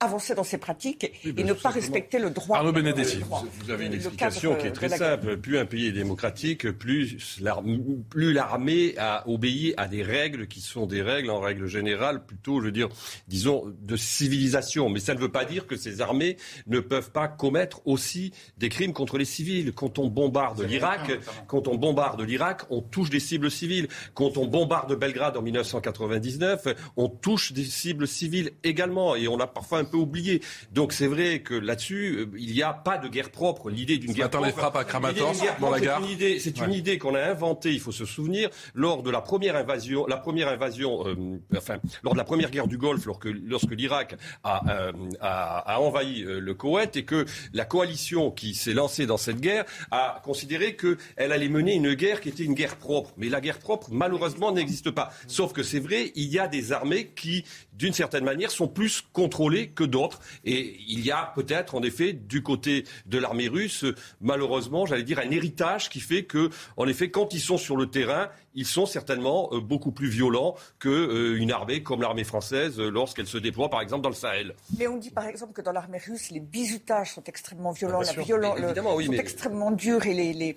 avancer dans ses pratiques et ne pas respecter le droit. Arnaud Benedetti. Vous avez une explication qui est très simple. Plus un pays est démocratique, plus l'armée a obéi à des règles qui sont des règles en règle générale, plutôt, je veux dire, disons, de civilisation. Mais ça ne veut pas dire que ces armées ne peuvent pas commettre aussi des crimes contre les civils. Quand on bombarde l'Irak, quand on bombarde l'Irak, on touche des cibles civiles. Quand on bombarde Belgrade en 1999, on touche des cibles civiles également. Et on a parfois un peu oublié. Donc c'est vrai que là-dessus, euh, il n'y a pas de guerre propre. L'idée d'une guerre propre. les frappes à Kramatorsk dans la gare. C'est une idée, qu'on a inventée. Il faut se souvenir lors de la première invasion, la première invasion, euh, enfin lors de la première guerre du Golfe, lorsque, lorsque l'Irak a, euh, a, a, envahi le Koweït et que la coalition qui s'est lancée dans cette guerre a considéré qu'elle allait mener une guerre qui était une guerre propre. Mais la guerre propre, malheureusement, n'existe pas. Sauf que c'est vrai, il y a des armées qui, d'une certaine manière, sont plus contrôlées que d'autres. Et il y a peut-être, en effet, du côté de l'armée russe, malheureusement, j'allais dire, un héritage qui fait que, en effet, quand ils sont sur le terrain, ils sont certainement euh, beaucoup plus violents qu'une euh, armée comme l'armée française euh, lorsqu'elle se déploie, par exemple, dans le Sahel. Mais on dit, par exemple, que dans l'armée russe, les bizutages sont extrêmement violents, ah, la violence, sont extrêmement durs et les,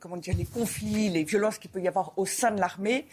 comment dire, les conflits, les violences qu'il peut y avoir au sein de l'armée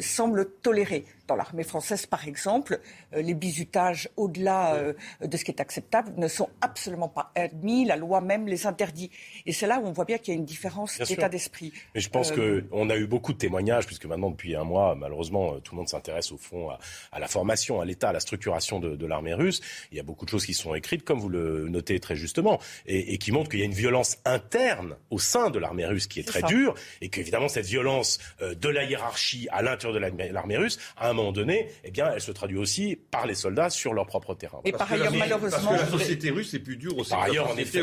semblent tolérés. Dans l'armée française, par exemple, les bizutages au-delà de ce qui est acceptable ne sont absolument pas admis. La loi même les interdit. Et c'est là où on voit bien qu'il y a une différence d'état d'esprit. Mais je pense qu'on a eu beaucoup de témoignages, puisque maintenant, depuis un mois, malheureusement, tout le monde s'intéresse au fond à, la formation, à l'état, à la structuration de, l'armée russe. Il y a beaucoup de choses qui sont écrites, comme vous le notez très justement, et, qui montrent qu'il y a une violence interne au sein de l'armée russe qui est, très dure, et qu'évidemment, cette violence euh, de la hiérarchie à l'intérieur de l'armée russe, à un moment donné, eh bien, elle se traduit aussi par les soldats sur leur propre terrain. Et par ailleurs, malheureusement. Parce que la société russe est plus dure aussi. Par ailleurs, en effet,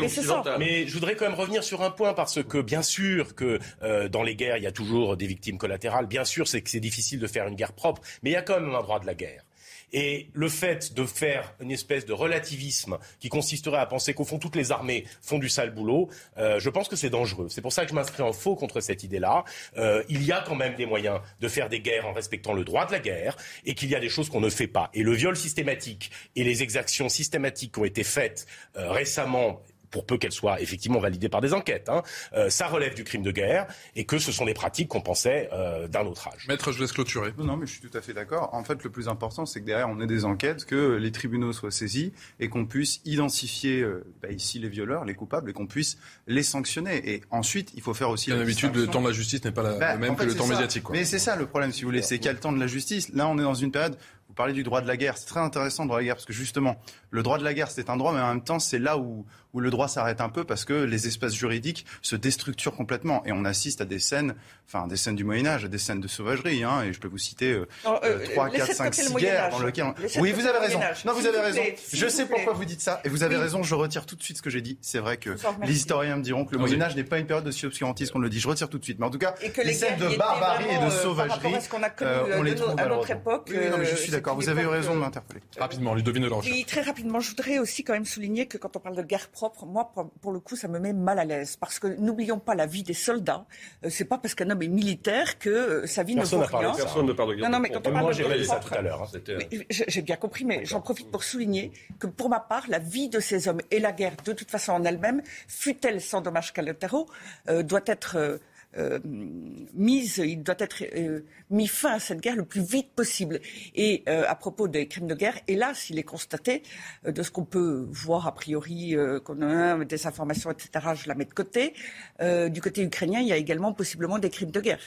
Mais je voudrais quand même revenir sur un point, parce que bien sûr que euh, dans les guerres, il y a toujours des victimes collatérales. Bien sûr, c'est que c'est difficile de faire une guerre propre, mais il y a quand même un droit de la guerre. Et le fait de faire une espèce de relativisme qui consisterait à penser qu'au fond toutes les armées font du sale boulot, euh, je pense que c'est dangereux. C'est pour ça que je m'inscris en faux contre cette idée-là. Euh, il y a quand même des moyens de faire des guerres en respectant le droit de la guerre et qu'il y a des choses qu'on ne fait pas. Et le viol systématique et les exactions systématiques qui ont été faites euh, récemment pour peu qu'elle soit effectivement validée par des enquêtes. Hein, euh, ça relève du crime de guerre et que ce sont des pratiques qu'on pensait euh, d'un autre âge. Maître, je laisse clôturer. Non, mais je suis tout à fait d'accord. En fait, le plus important, c'est que derrière, on ait des enquêtes, que les tribunaux soient saisis et qu'on puisse identifier euh, bah, ici les violeurs, les coupables, et qu'on puisse les sanctionner. Et ensuite, il faut faire aussi... D'habitude, le temps de la justice n'est pas la, bah, même que le temps médiatique. Mais c'est ça le problème, si vous voulez, c'est qu'il y a le temps de la justice. Là, on est dans une période vous parlez du droit de la guerre. C'est très intéressant le droit de la guerre parce que justement, le droit de la guerre, c'est un droit, mais en même temps, c'est là où, où le droit s'arrête un peu parce que les espaces juridiques se déstructurent complètement. Et on assiste à des scènes, enfin, des scènes du Moyen-Âge, à des scènes de sauvagerie. Hein, et je peux vous citer euh, 3, 4, 5, 6 guerres dans lesquelles. Oui, vous avez raison. Non, vous avez raison. Je sais pourquoi vous dites ça. Et vous avez raison, je retire tout de suite ce que j'ai dit. C'est vrai que les historiens me diront que le Moyen-Âge n'est pas une période de si obscurantisme qu'on le dit. Je retire tout de suite. Mais en tout cas, les scènes de barbarie et de euh, sauvagerie, euh, on les trouve à notre époque. Oui, non, mais je suis d'accord. Vous avez raison m'interpeller. Rapidement, Ludovine Delange. Oui, très rapidement. Je voudrais aussi quand même souligner que quand on parle de guerre propre, moi, pour le coup, ça me met mal à l'aise. Parce que n'oublions pas la vie des soldats. Euh, c'est pas parce qu'un homme est militaire que euh, sa vie ne vaut rien. Personne ne parle de guerre non, non, mais quand on Moi, j'ai réalisé ça tout à l'heure. Hein, euh, j'ai bien compris, mais j'en profite pour souligner que pour ma part, la vie de ces hommes et la guerre, de toute façon en elle-même, fut-elle sans dommages collatéraux, doit être euh, mise, il doit être euh, mis fin à cette guerre le plus vite possible. Et euh, à propos des crimes de guerre, hélas, il est constaté, de ce qu'on peut voir a priori, qu'on a des informations, etc., je la mets de côté, du côté ukrainien, il y a également possiblement des crimes de guerre.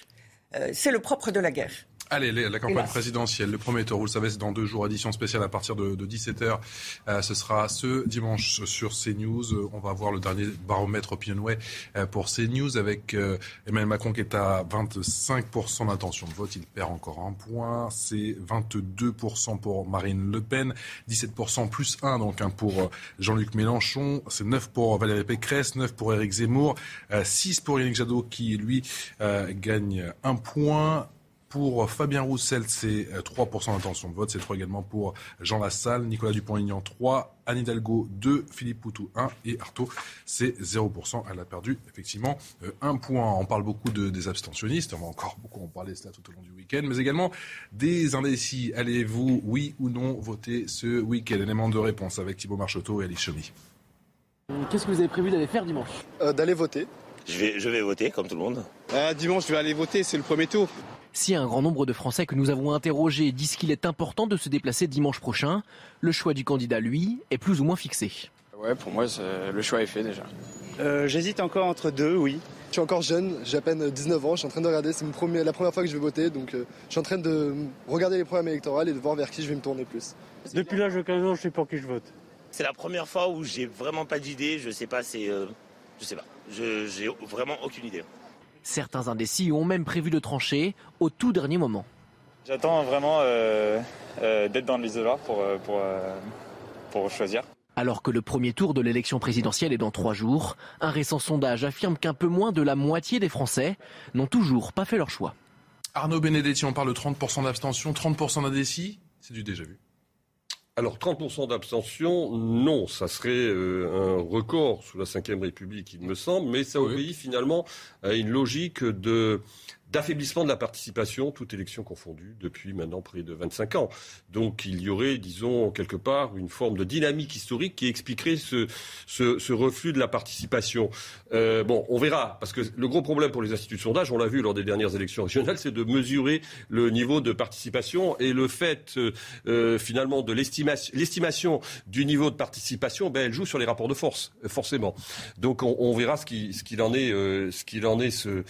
c'est le propre de la guerre. Allez, la campagne présidentielle, le premier tour, vous le savez, c'est dans deux jours, édition spéciale à partir de, 17h. Euh, ce sera ce dimanche sur CNews. On va voir le dernier baromètre Opinionway euh, pour CNews avec euh, Emmanuel Macron qui est à 25% d'intention de vote. Il perd encore un point. C'est 22% pour Marine Le Pen, 17% plus 1 donc hein, pour Jean-Luc Mélenchon. C'est 9 pour Valérie Pécresse, 9 pour Éric Zemmour, 6 pour Yannick Jadot qui, lui, gagne un point. Pour Fabien Roussel, c'est 3% d'intention de vote. C'est 3 également pour Jean Lassalle, Nicolas Dupont-Aignan 3, Anne Hidalgo 2, Philippe Poutou 1 et Artaud, c'est 0%. Elle a perdu effectivement euh, un point. On parle beaucoup de, des abstentionnistes. On va encore beaucoup en parler cela tout au long du week-end. Mais également des indécis. Allez-vous, oui ou non, voter ce week-end? Élément de réponse avec Thibault Marcheteau et Alice Chomy. Qu'est-ce que vous avez prévu d'aller faire dimanche? Euh, D'aller voter. Je vais, je vais voter, comme tout le monde. Euh, dimanche, je vais aller voter, c'est le premier tour. Si un grand nombre de Français que nous avons interrogés disent qu'il est important de se déplacer dimanche prochain, le choix du candidat, lui, est plus ou moins fixé. Ouais, pour moi, le choix est fait déjà. Euh, j'hésite encore entre deux, oui. Je suis encore jeune, j'ai à peine 19 ans, je suis en train de regarder, c'est la première fois que je vais voter, donc euh, je suis en train de regarder les programmes électoraux et de voir vers qui je vais me tourner plus. Depuis l'âge de 15 ans, je sais pour qui je vote. C'est la première fois où j'ai vraiment pas d'idée, je sais pas, c'est... Euh, je sais pas, j'ai vraiment aucune idée. Certains indécis ont même prévu de trancher au tout dernier moment. J'attends vraiment euh, euh, d'être dans l'isoloir pour, euh, pour, pour choisir. Alors que le premier tour de l'élection présidentielle est dans trois jours, un récent sondage affirme qu'un peu moins de la moitié des Français n'ont toujours pas fait leur choix. Arnaud Benedetti, on parle de 30% d'abstention, 30% d'indécis, c'est du déjà vu. Alors 30% d'abstention, non, ça serait euh, un record sous la Ve République, il me semble, mais ça obéit finalement à une logique de d'affaiblissement de la participation, toute élection confondue, depuis maintenant près de 25 ans. Donc il y aurait, disons, quelque part, une forme de dynamique historique qui expliquerait ce, reflux de la participation. Euh, bon, on verra, parce que le gros problème pour les instituts de sondage, on l'a vu lors des dernières élections régionales, c'est de mesurer le niveau de participation et le fait, euh, euh, finalement, de l'estimation du niveau de participation, ben, elle joue sur les rapports de force, forcément. Donc on, verra ce qu'il en est, ce qu'il en est ce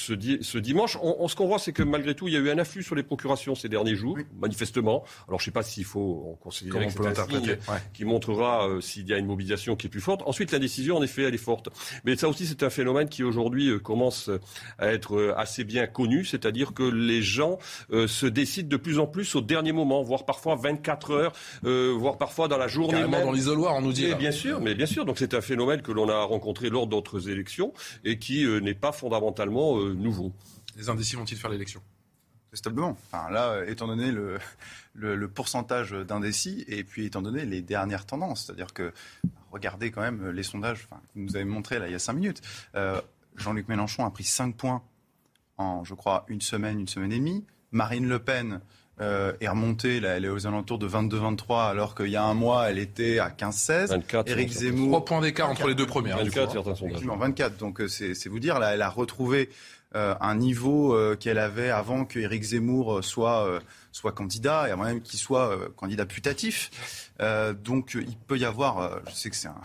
ce, dimanche. On, ce qu'on voit, c'est que malgré tout, il y a eu un afflux sur les procurations ces derniers jours, manifestement. Alors, je ne sais pas s'il faut considérer que c'est un signe qui montrera euh, s'il y a une mobilisation qui est plus forte. Ensuite, l'indécision, en effet, elle est forte. Mais ça aussi, c'est un phénomène qui aujourd'hui euh, commence à être euh, assez bien connu, c'est-à-dire que les gens se décident de plus en plus au dernier moment, voire parfois 24 heures, voire parfois dans la journée Carrément même. dans l'isoloir, on nous dit. bien sûr, mais bien sûr. Donc c'est un phénomène que l'on a rencontré lors d'autres élections et qui n'est pas fondamentalement nouveau. Les indécis vont-ils faire l'élection? Stablement. Enfin, là, étant donné le, le, pourcentage d'indécis et puis étant donné les dernières tendances, c'est-à-dire que regardez quand même les sondages enfin, que vous nous avez montrés là il y a cinq minutes. Euh, Jean-Luc Mélenchon a pris 5 points en, je crois, une semaine, une semaine et demie. Marine Le Pen euh, est remontée, là, elle est aux alentours de 22-23, alors qu'il y a un mois, elle était à 15-16. Éric Zemmour. 3 points d'écart entre les deux premières. 24, certains sondages. 24, donc euh, c'est vous dire, là, elle a retrouvé euh, un niveau euh, qu'elle avait avant que Éric Zemmour euh, soit, soit candidat, et avant même qu'il soit candidat putatif. donc il peut y avoir, je sais que c'est un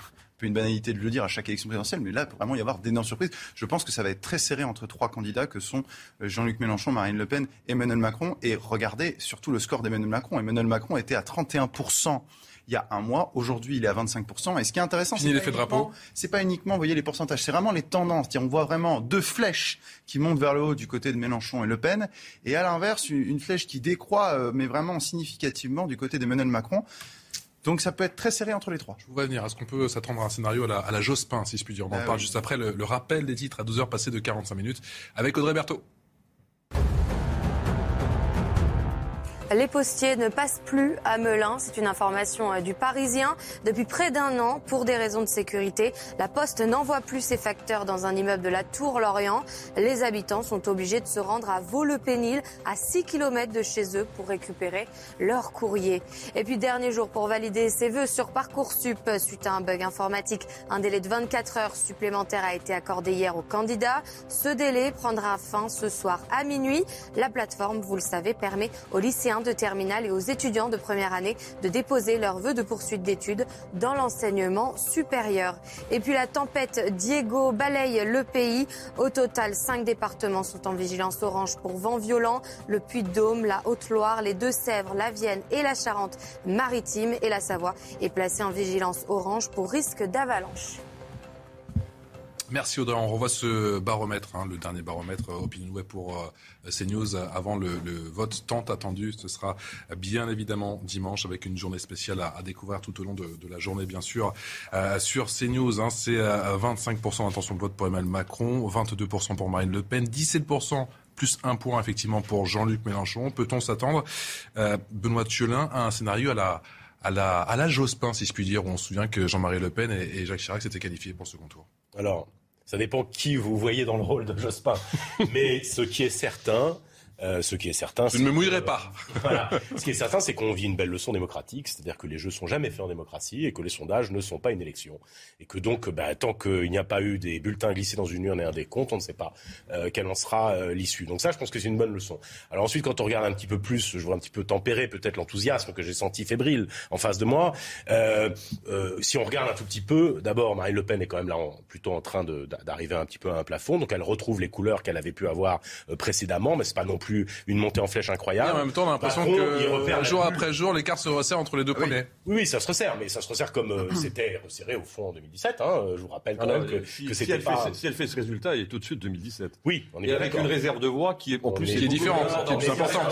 peu une banalité de le dire à chaque élection présidentielle, mais là, il peut vraiment y avoir d'énormes surprises. Je pense que ça va être très serré entre trois candidats que sont Jean-Luc Mélenchon, Marine Le Pen, Emmanuel Macron. Et regardez surtout le score d'Emmanuel Macron. Emmanuel Macron était à 31% il y a un mois. Aujourd'hui, il est à 25%. Et ce qui est intéressant, c'est pas, c'est pas uniquement, vous voyez, les pourcentages, c'est vraiment les tendances. On voit vraiment deux flèches qui montent vers le haut du côté de Mélenchon et Le Pen, et à l'inverse, une flèche qui décroît, euh, mais vraiment significativement du côté d'Emmanuel Macron. Donc ça peut être très serré entre les trois. Je vous vois venir. Est-ce qu'on peut s'attendre à un scénario à la, Jospin, si je puis dire On en ah parle juste après le, le, rappel des titres à 12h passées de 45 minutes avec Audrey Berthaud. Les postiers ne passent plus à Melun. C'est une information euh, du Parisien. Depuis près d'un an, pour des raisons de sécurité, la Poste n'envoie plus ses facteurs dans un immeuble de la Tour-Lorient. Les habitants sont obligés de se rendre à Vaux-le-Pénil, à 6 km de chez eux, pour récupérer leur courrier. Et puis, dernier jour pour valider ses vœux sur Parcoursup suite à un bug informatique. Un délai de 24 heures supplémentaire a été accordé hier aux candidats. Ce délai prendra fin ce soir à minuit. La plateforme, vous le savez, permet aux lycéens de terminale et aux étudiants de première année de déposer leurs vœux de poursuite d'études dans l'enseignement supérieur. Et puis la tempête Diego balaye le pays. Au total, cinq départements sont en vigilance orange pour vent violent. Le Puy-de-Dôme, la Haute-Loire, les Deux-Sèvres, la Vienne et la Charente-Maritime et la Savoie est placée en vigilance orange pour risque d'avalanche. Merci Audrey. On revoit ce baromètre, hein, le dernier baromètre euh, Opinion Web pour euh, CNews euh, avant le, vote tant attendu. Ce sera bien évidemment dimanche avec une journée spéciale à, découvrir tout au long de, la journée, bien sûr. sur CNews, hein, c'est 25% d'intention de vote pour Emmanuel Macron, 22% pour Marine Le Pen, 17% plus un point effectivement pour Jean-Luc Mélenchon. Peut-on s'attendre, Benoît Thiolin, à un scénario à la à la, à la Jospin, si je puis dire, où on se souvient que Jean-Marie Le Pen et, et Jacques Chirac s'étaient qualifiés pour ce contour. Alors, ça dépend qui vous voyez dans le rôle de Jospin. Mais ce qui est certain, euh, ce qui est certain, je ne me mouillerai pas. voilà. Ce qui est certain, c'est qu'on vit une belle leçon démocratique, c'est-à-dire que les jeux sont jamais faits en démocratie et que les sondages ne sont pas une élection, et que donc, bah, tant qu'il n'y a pas eu des bulletins glissés dans une urne et un décompte, on ne sait pas euh, quelle en sera euh, l'issue. Donc ça, je pense que c'est une bonne leçon. Alors ensuite, quand on regarde un petit peu plus, je vois un petit peu tempérer peut-être l'enthousiasme que j'ai senti fébrile en face de moi. Euh, euh, si on regarde un tout petit peu, d'abord, Marine Le Pen est quand même là en, plutôt en train d'arriver un petit peu à un plafond, donc elle retrouve les couleurs qu'elle avait pu avoir précédemment, mais c'est pas non plus une montée en flèche incroyable. en même temps, on a l'impression que jour après jour, l'écart se resserre entre les deux premiers. Oui, ça se resserre, mais ça se resserre comme euh, c'était resserré au fond en 2017. Hein. Je vous rappelle quand même que, si, c'était elle pas... fait, si elle fait ce résultat, il est tout de suite 2017. Oui, on est Et avec une réserve de voix qui est en plus qui est différente, qui est plus importante.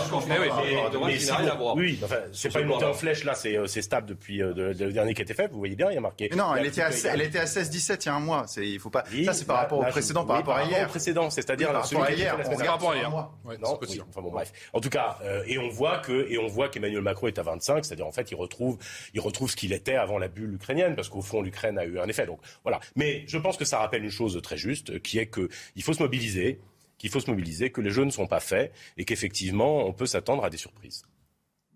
Oui, enfin, c'est pas une montée en flèche là, c'est euh, stable depuis euh, le dernier qui a été fait. Vous voyez bien, il y a marqué. Non, elle était à 16-17 il y a un mois. Il faut pas. Ça, c'est par rapport au précédent, par rapport à hier. Précédent, c'est-à-dire par rapport à hier. Par rapport à hier. Non, enfin bon, bref. En tout cas, euh, et on voit que et on voit qu'Emmanuel Macron est à 25, c'est-à-dire en fait il retrouve il retrouve ce qu'il était avant la bulle ukrainienne parce qu'au fond l'Ukraine a eu un effet. Donc voilà. Mais je pense que ça rappelle une chose très juste, qui est qu'il faut se mobiliser, qu'il faut se mobiliser, que les jeux ne sont pas faits et qu'effectivement on peut s'attendre à des surprises.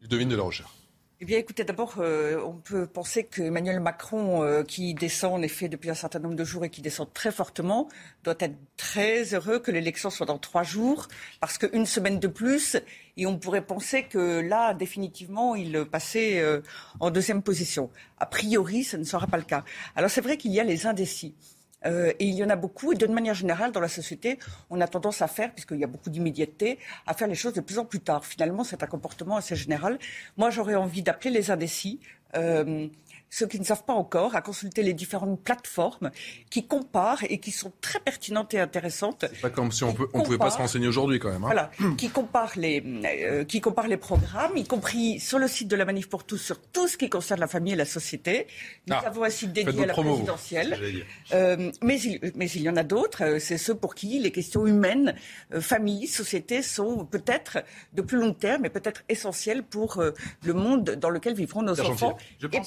devine de la recherche. Eh bien, écoutez, d'abord, euh, on peut penser que Emmanuel Macron, euh, qui descend en effet depuis un certain nombre de jours et qui descend très fortement, doit être très heureux que l'élection soit dans trois jours, parce qu'une semaine de plus, et on pourrait penser que là, définitivement, il passait euh, en deuxième position. A priori, ce ne sera pas le cas. Alors, c'est vrai qu'il y a les indécis. Euh, et il y en a beaucoup. Et de manière générale, dans la société, on a tendance à faire, puisqu'il y a beaucoup d'immédiateté, à faire les choses de plus en plus tard. Finalement, c'est un comportement assez général. Moi, j'aurais envie d'appeler les indécis. Euh, ceux qui ne savent pas encore, à consulter les différentes plateformes qui comparent et qui sont très pertinentes et intéressantes. C'est pas comme si on, on pouvait pas se renseigner aujourd'hui quand même. Hein. Voilà, qui comparent les, euh, qui comparent les programmes, y compris sur le site de la Manif pour tous sur tout ce qui concerne la famille et la société. Nous ah, avons un site dédié à la présidentielle. Euh, mais, il, mais il y en a d'autres. Euh, c'est ceux pour qui les questions humaines, euh, famille, société sont peut-être de plus long terme, mais peut-être essentielles pour le monde dans lequel vivront nos enfants et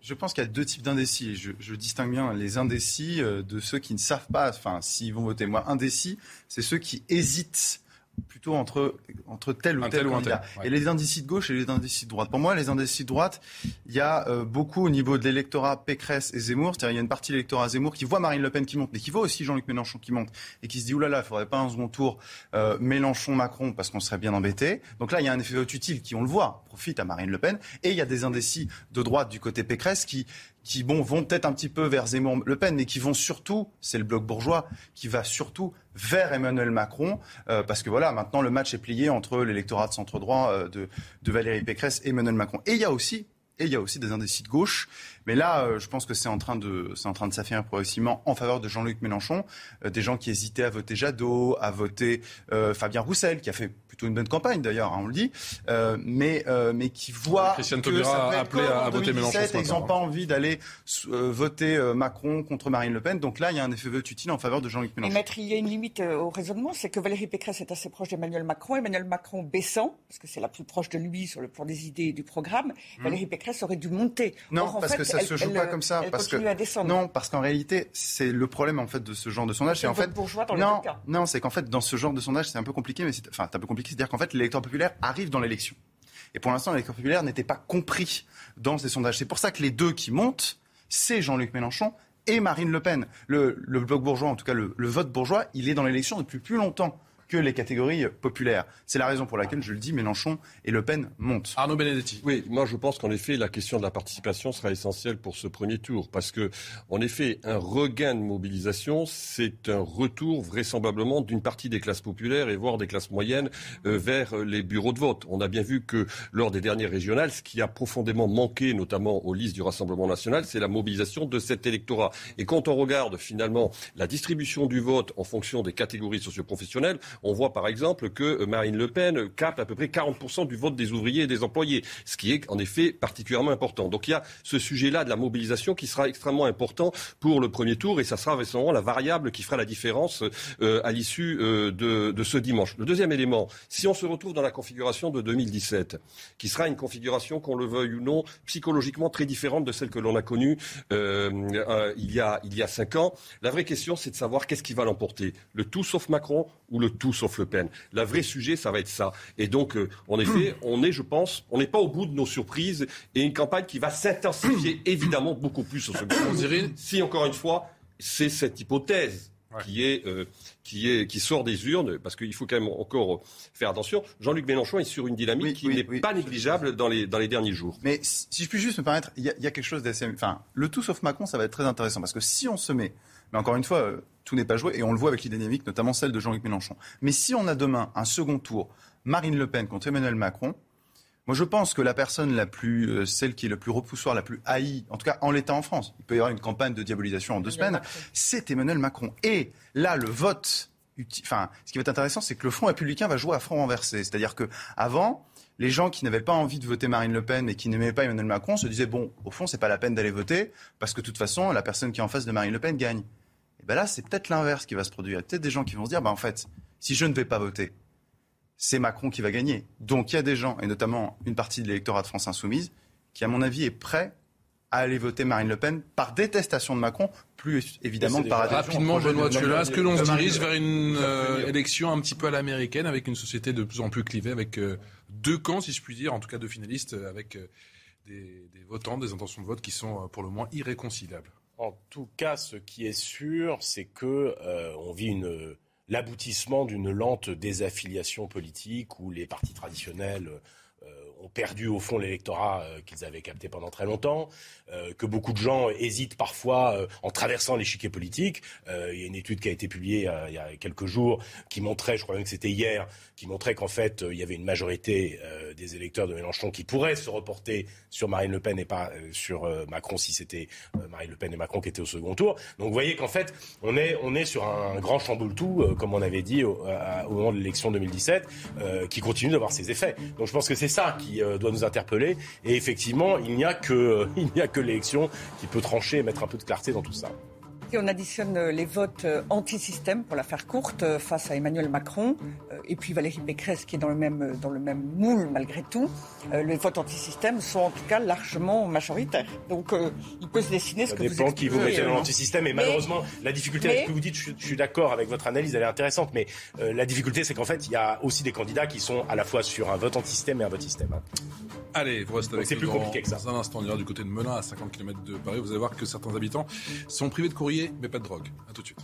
Je pense qu'il y a deux types d'indécis. Je, je, distingue bien les indécis euh, de ceux qui ne savent pas, enfin, s'ils vont voter. Moi, indécis, c'est ceux qui hésitent plutôt entre, entre tel ou tel, candidat. Et les indécis de gauche et les indécis de droite. Pour moi, les indécis de droite, il y a euh, beaucoup au niveau de l'électorat Pécresse et Zemmour. C'est-à-dire, il y a une partie de l'électorat Zemmour qui voit Marine Le Pen qui monte, mais qui voit aussi Jean-Luc Mélenchon qui monte, et qui se dit, oulala, il faudrait pas un second tour euh, Mélenchon-Macron parce qu'on serait bien embêté. Donc là, il y a un effet utile qui, on le voit, profite à Marine Le Pen. Et il y a des indécis de droite du côté Pécresse qui qui vont peut-être un petit peu vers Zemmour Le Pen, mais qui vont surtout, c'est le bloc bourgeois, qui va surtout vers Emmanuel Macron, euh, parce que voilà, maintenant le match est plié entre l'électorat de centre droit euh, de, Valérie Pécresse et Emmanuel Macron. Et il y a aussi et il y a aussi des indécis de gauche. Mais là, euh, je pense que c'est en train de, c'est progressivement en faveur de Jean-Luc Mélenchon. des gens qui hésitaient à voter Jadot, à voter Fabien Roussel, qui a fait plutôt une bonne campagne d'ailleurs, hein, on le dit, euh, mais, euh, mais qui voit Christiane que ça a appelé à, voter Mélenchon. ils n'ont pas envie d'aller euh, voter Macron contre Marine Le Pen. Donc là, il y a un effet vote utile en faveur de Jean-Luc Mélenchon. Et maître, il y a une limite au raisonnement, c'est que Valérie Pécresse est assez proche d'Emmanuel Macron. Emmanuel Macron baissant, parce que c'est la plus proche de lui sur le plan des idées et du programme. Hmm. Valérie Pécresse aurait dû monter. Non, parce que ça ne se joue pas comme ça. parce que à descendre. non, parce qu'en réalité, c'est le problème en fait de ce genre de sondage. C'est en fait non, non, c'est qu'en fait dans ce genre de sondage, c'est un peu compliqué, mais enfin, c'est un peu compliqué, c'est-à-dire qu'en fait l'électeur populaire arrive dans l'élection. Et pour l'instant, l'électeur populaire n'était pas compris dans ces sondages. C'est pour ça que les deux qui montent, c'est Jean-Luc Mélenchon et Marine Le Pen. Le, bloc bourgeois, en tout cas le, vote bourgeois, il est dans l'élection depuis plus longtemps que les catégories populaires. C'est la raison pour laquelle, je le dis, Mélenchon et Le Pen montent. Arnaud Benedetti. Oui, moi je pense qu'en effet, la question de la participation sera essentielle pour ce premier tour. Parce que, en effet, un regain de mobilisation, c'est un retour vraisemblablement d'une partie des classes populaires et voire des classes moyennes euh, vers les bureaux de vote. On a bien vu que lors des dernières régionales, ce qui a profondément manqué, notamment aux listes du Rassemblement national, c'est la mobilisation de cet électorat. Et quand on regarde finalement la distribution du vote en fonction des catégories socioprofessionnelles, on voit par exemple que Marine Le Pen capte à peu près 40% du vote des ouvriers et des employés, ce qui est en effet particulièrement important. Donc il y a ce sujet-là de la mobilisation qui sera extrêmement important pour le premier tour et ça sera vraisemblablement la variable qui fera la différence euh, à l'issue euh, de, ce dimanche. Le deuxième élément, si on se retrouve dans la configuration de 2017, qui sera une configuration, qu'on le veuille ou non, psychologiquement très différente de celle que l'on a connue euh, euh, il, y a, il y a cinq ans, la vraie question c'est de savoir qu'est-ce qui va l'emporter. Le tout sauf Macron ou le tout sauf Le Pen. Le vrai sujet, ça va être ça. Et donc, euh, en effet, on est, je pense, on n'est pas au bout de nos surprises et une campagne qui va s'intensifier évidemment beaucoup plus au second tour. Si, encore une fois, c'est cette hypothèse qui est euh, qui est qui sort des urnes parce qu'il faut quand même encore faire attention. Jean-Luc Mélenchon est sur une dynamique qui n'est pas négligeable dans les dans les derniers jours. Mais si je puis juste me permettre, il y, a quelque chose d'assez enfin le tout sauf Macron, ça va être très intéressant parce que si on se met mais encore une fois, euh, tout n'est pas joué et on le voit avec les dynamiques, notamment celle de Jean-Luc Mélenchon. Mais si on a demain un second tour, Marine Le Pen contre Emmanuel Macron, moi, je pense que la personne la plus, euh, celle qui est le plus repoussoire, la plus haïe, en tout cas en l'état en France, il peut y avoir une campagne de diabolisation en deux semaines, c'est Emmanuel Macron. Et là, le vote, enfin, ce qui va être intéressant, c'est que le Front républicain va jouer à front renversé. C'est-à-dire que avant, les gens qui n'avaient pas envie de voter Marine Le Pen et qui n'aimaient pas Emmanuel Macron se disaient bon, au fond, c'est pas la peine d'aller voter parce que de toute façon, la personne qui est en face de Marine Le Pen gagne. Et ben là, c'est peut-être l'inverse qui va se produire. Il y a peut-être des gens qui vont se dire bah en fait, si je ne vais pas voter, c'est Macron qui va gagner. Donc il y a des gens, et notamment une partie de l'électorat de France Insoumise, qui, à mon avis, est prêt à aller voter Marine Le Pen par détestation de Macron, plus évidemment que par adhésion. Rapidement, Benoît Tuelat, est-ce que l'on se dirige vers une euh, élection un petit peu à l'américaine, avec une société de plus en plus clivée, avec euh, deux camps, si je puis dire, en tout cas deux finalistes, euh, avec des, des, votants, des intentions de vote qui sont pour le moins irréconciliables En tout cas, ce qui est sûr, c'est que on vit l'aboutissement d'une lente désaffiliation politique où les partis traditionnels euh, ont perdu au fond l'électorat euh, qu'ils avaient capté pendant très longtemps, euh, que beaucoup de gens hésitent parfois en traversant l'échiquier politique. il y a une étude qui a été publiée il y a quelques jours qui montrait, je crois même que c'était hier, qui montrait qu'en fait il y avait une majorité des électeurs de Mélenchon qui pourraient se reporter sur Marine Le Pen et pas sur Macron si c'était Marine Le Pen et Macron qui étaient au second tour. Donc vous voyez qu'en fait on est on est sur un grand chamboule-tout, comme on avait dit au moment de l'élection 2017, qui continue d'avoir ses effets. Donc je pense que c'est ça qui euh, doit nous interpeller. Et effectivement, il n'y a que, il n'y a que l'élection qui peut trancher et mettre un peu de clarté dans tout ça. Si on additionne euh, les votes euh, anti-système, pour la faire courte, euh, face à Emmanuel Macron, et puis Valérie Pécresse qui est dans le même, dans le même moule malgré tout, les votes anti-système sont en tout cas largement majoritaires. Donc il peut se dessiner ce Ça que dépend vous qui vous mettez dans l'anti-système. Et malheureusement, la difficulté avec ce que vous dites, je, je suis d'accord avec votre analyse, elle est intéressante. Mais la difficulté, c'est qu'en fait, il y a aussi des candidats qui sont à la fois sur un vote anti-système et un vote système. Hein. Allez, vous restez avec C'est plus compliqué que ça. Dans un instant, on ira du côté de Melun, à 50 km de Paris. Vous allez voir que certains habitants sont privés de courrier, mais pas de drogue. À tout de suite.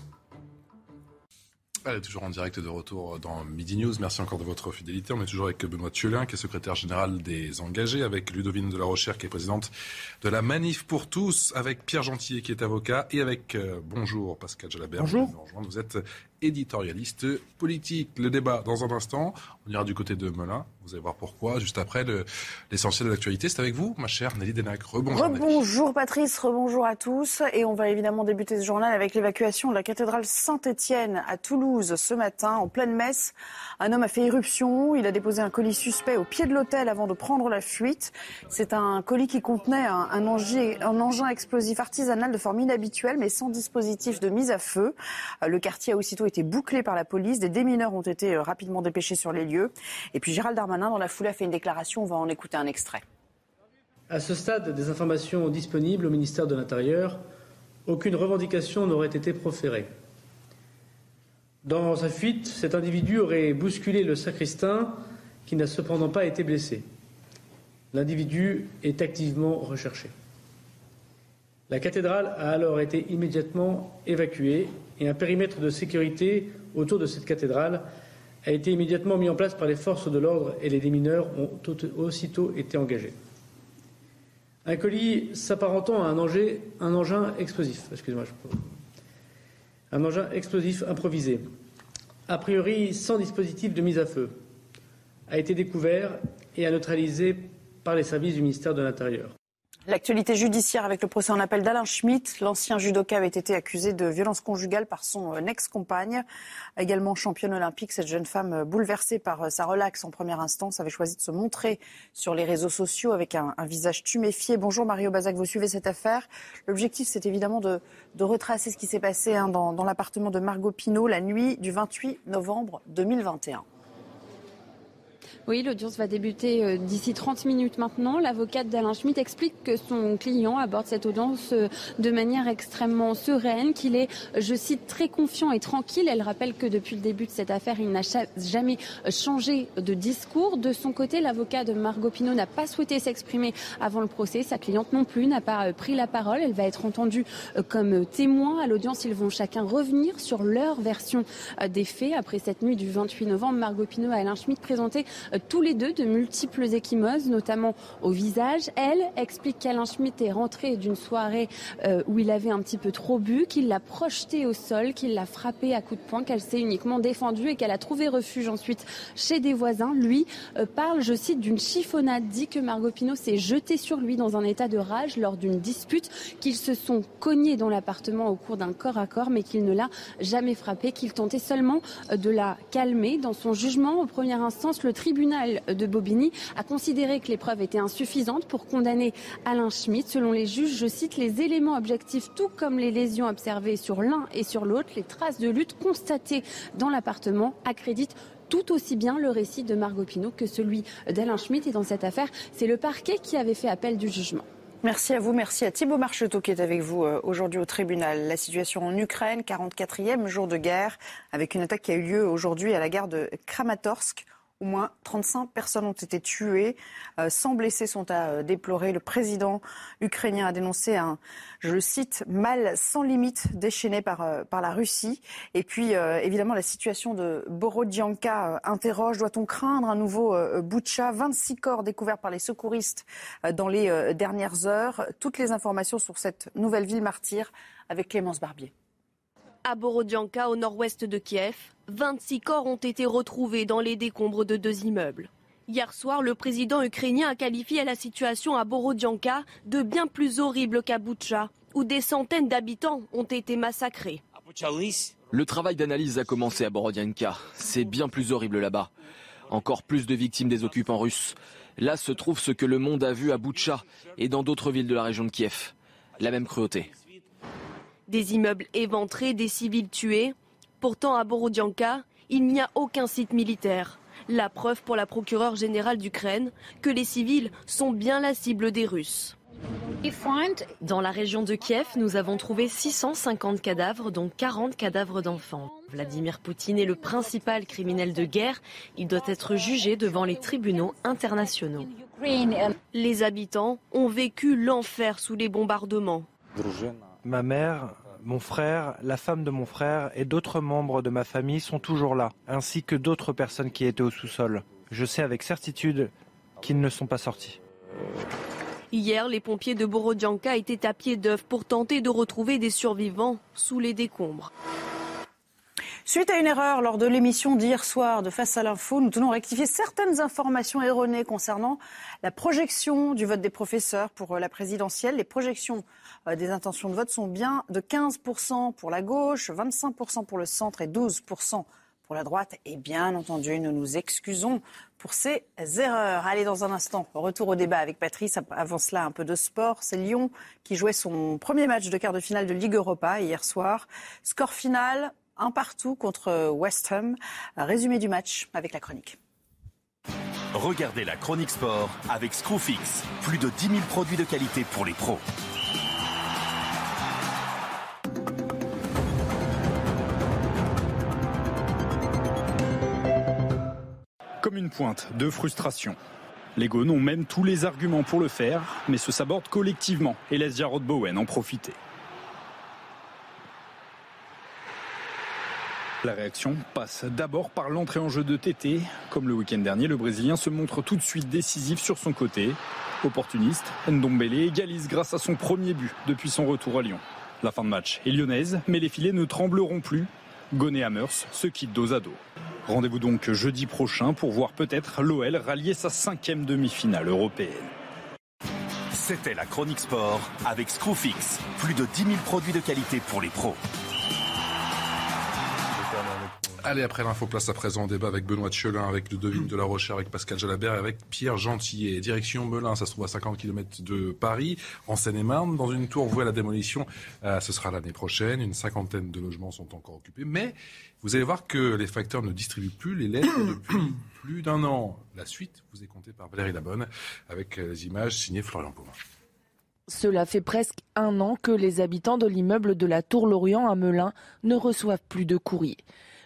Allez, toujours en direct de retour dans Midi News. Merci encore de votre fidélité. On est toujours avec Benoît Thiolin, qui est secrétaire général des engagés, avec Ludovine de la Rochère, qui est présidente de la Manif pour tous, avec Pierre Gentillet, qui est avocat, et avec, euh, bonjour Pascal Jalabert. Bonjour. Vous, vous êtes éditorialiste politique. Le débat dans un instant. On ira du côté de Melun. Vous allez voir pourquoi. Juste après, l'essentiel de l'actualité, c'est avec vous, ma chère Nelly Denac. Rebonjour. Rebonjour Patrice, rebonjour à tous. Et on va évidemment débuter ce journal avec l'évacuation de la cathédrale Saint-Étienne à Toulouse ce matin, en pleine messe. Un homme a fait irruption. Il a déposé un colis suspect au pied de l'hôtel avant de prendre la fuite. C'est un colis qui contenait un, un, engin, un engin explosif artisanal de forme inhabituelle, mais sans dispositif de mise à feu. Le quartier a aussitôt été bouclé par la police. Des démineurs ont été rapidement dépêchés sur les lieux. Et puis Gérald Darmanin, dans la foulée, a fait une déclaration. On va en écouter un extrait. À ce stade des informations disponibles au ministère de l'Intérieur, aucune revendication n'aurait été proférée. Dans sa fuite, cet individu aurait bousculé le sacristain qui n'a cependant pas été blessé. L'individu est activement recherché. La cathédrale a alors été immédiatement évacuée et un périmètre de sécurité autour de cette cathédrale a été immédiatement mis en place par les forces de l'ordre et les démineurs ont aussitôt été engagés. Un colis s'apparentant à un, engin explosif, un engin explosif improvisé, a priori sans dispositif de mise à feu, a été découvert et a neutralisé par les services du ministère de l'Intérieur. L'actualité judiciaire avec le procès en appel d'Alain Schmitt. L'ancien judoka avait été accusé de violence conjugale par son euh, ex-compagne. Également championne olympique, cette jeune femme euh, bouleversée par euh, sa relaxe en première instance avait choisi de se montrer sur les réseaux sociaux avec un, visage tuméfié. Bonjour Mario Bazac, vous suivez cette affaire. L'objectif, c'est évidemment de, retracer ce qui s'est passé hein, dans, dans l'appartement de Margot Pinault la nuit du 28 novembre 2021. Oui, l'audience va débuter euh, d'ici 30 minutes maintenant. L'avocate d'Alain Schmitt explique que son client aborde cette audience euh, de manière extrêmement sereine, qu'il est, je cite, très confiant et tranquille. Elle rappelle que depuis le début de cette affaire, il n'a jamais euh, changé de discours. De son côté, l'avocat de Margot Pinot n'a pas souhaité s'exprimer avant le procès. Sa cliente non plus n'a pas pris la parole. Elle va être entendue comme témoin. À l'audience, ils vont chacun revenir sur leur version des faits. Après cette nuit du 28 novembre, Margot Pinot et Alain Schmitt présentaient tous les deux de multiples échymoses, notamment au visage. Elle explique qu'Alain Schmitt est rentré d'une soirée euh, où il avait un petit peu trop bu, qu'il l'a projeté au sol, qu'il l'a frappé à coups de poing, qu'elle s'est uniquement défendue et qu'elle a trouvé refuge ensuite chez des voisins. Lui euh, parle, je cite, d'une chiffonnade, dit que Margot Pinot s'est jetée sur lui dans un état de rage lors d'une dispute, qu'ils se sont cognés dans l'appartement au cours d'un corps à corps, mais qu'il ne l'a jamais frappé, qu'il tentait seulement euh, de la calmer. Dans son jugement, en première instance, le tribunal tribunal de Bobigny a considéré que les preuves étaient insuffisantes pour condamner Alain Schmitt. Selon les juges, je cite, les éléments objectifs, tout comme les lésions observées sur l'un et sur l'autre, les traces de lutte constatées dans l'appartement accréditent tout aussi bien le récit de Margot Pinot que celui d'Alain Schmitt. Et dans cette affaire, c'est le parquet qui avait fait appel du jugement. Merci à vous, merci à Thibault Marcheteau qui est avec vous euh, aujourd'hui au tribunal. La situation en Ukraine, 44e jour de guerre, avec une attaque qui a eu lieu aujourd'hui à la gare de Kramatorsk au moins 35 personnes ont été tuées. 100 euh, blessés sont à euh, déplorer. Le président ukrainien a dénoncé un, je le cite, mal sans limite déchaîné par, euh, la Russie. Et puis, évidemment, la situation de Borodianka interroge. Doit-on craindre un nouveau Butcha 26 corps découverts par les secouristes dans les dernières heures. Toutes les informations sur cette nouvelle ville martyre avec Clémence Barbier. À Borodianka, au nord-ouest de Kiev, 26 corps ont été retrouvés dans les décombres de deux immeubles. Hier soir, le président ukrainien a qualifié la situation à Borodianka de bien plus horrible qu'à Boutcha, où des centaines d'habitants ont été massacrés. Le travail d'analyse a commencé à Borodianka. C'est bien plus horrible là-bas. Encore plus de victimes des occupants russes. Là se trouve ce que le monde a vu à Boutcha et dans d'autres villes de la région de Kiev. La même cruauté. Des immeubles éventrés, des civils tués. Pourtant, à Borodianka, il n'y a aucun site militaire. La preuve pour la procureure générale d'Ukraine que les civils sont bien la cible des Russes. Dans la région de Kiev, nous avons trouvé 650 cadavres, dont 40 cadavres d'enfants. Vladimir Poutine est le principal criminel de guerre. Il doit être jugé devant les tribunaux internationaux. Les habitants ont vécu l'enfer sous les bombardements. Ma mère, mon frère, la femme de mon frère et d'autres membres de ma famille sont toujours là, ainsi que d'autres personnes qui étaient au sous-sol. Je sais avec certitude qu'ils ne sont pas sortis. Hier, les pompiers de Borodianka étaient à pied d'œuvre pour tenter de retrouver des survivants sous les décombres. Suite à une erreur lors de l'émission d'hier soir de Face à l'info, nous tenons à rectifier certaines informations erronées concernant la projection du vote des professeurs pour euh, la présidentielle. Les projections euh, des intentions de vote sont bien de 15% pour la gauche, 25% pour le centre et 12% pour la droite. Et bien entendu, nous nous excusons pour ces erreurs. Allez, dans un instant, retour au débat avec Patrice. Avant cela, un peu de sport. C'est Lyon qui jouait son premier match de quart de finale de Ligue Europa hier soir. Score final, un partout contre West Ham. Résumé du match avec la chronique. Regardez la chronique sport avec Screwfix. Plus de 10 000 produits de qualité pour les pros. Comme une pointe de frustration. Les Gones ont même tous les arguments pour le faire, mais se sabordent collectivement et laissent Jarrod Bowen en profiter. La réaction passe d'abord par l'entrée en jeu de TT. Comme le week-end dernier, le Brésilien se montre tout de suite décisif sur son côté. Opportuniste, Ndombele égalise grâce à son premier but depuis son retour à Lyon. La fin de match est lyonnaise, mais les filets ne trembleront plus. Gon et Hammers se quittent dos à dos. Rendez-vous donc jeudi prochain pour voir peut-être l'OL rallier sa cinquième demi-finale européenne. C'était la chronique sport avec Screwfix. Plus de 10 000 produits de qualité pour les pros. Allez, après l'info, place à présent au débat avec Benoît Tchelin, avec Ludovine de la Rochère, avec Pascal Jalabert et avec Pierre Gentillet. Direction Melun, ça se trouve à 50 km de Paris, en Seine-et-Marne, dans une tour vouée à la démolition. Euh, ce sera l'année prochaine. Une cinquantaine de logements sont encore occupés. Mais vous allez voir que les facteurs ne distribuent plus les lettres depuis plus d'un an. La suite vous est comptée par Valérie Labonne, avec les images signées Florian Pauvin. Cela fait presque un an que les habitants de l'immeuble de la Tour Lorient à Melun ne reçoivent plus de courrier.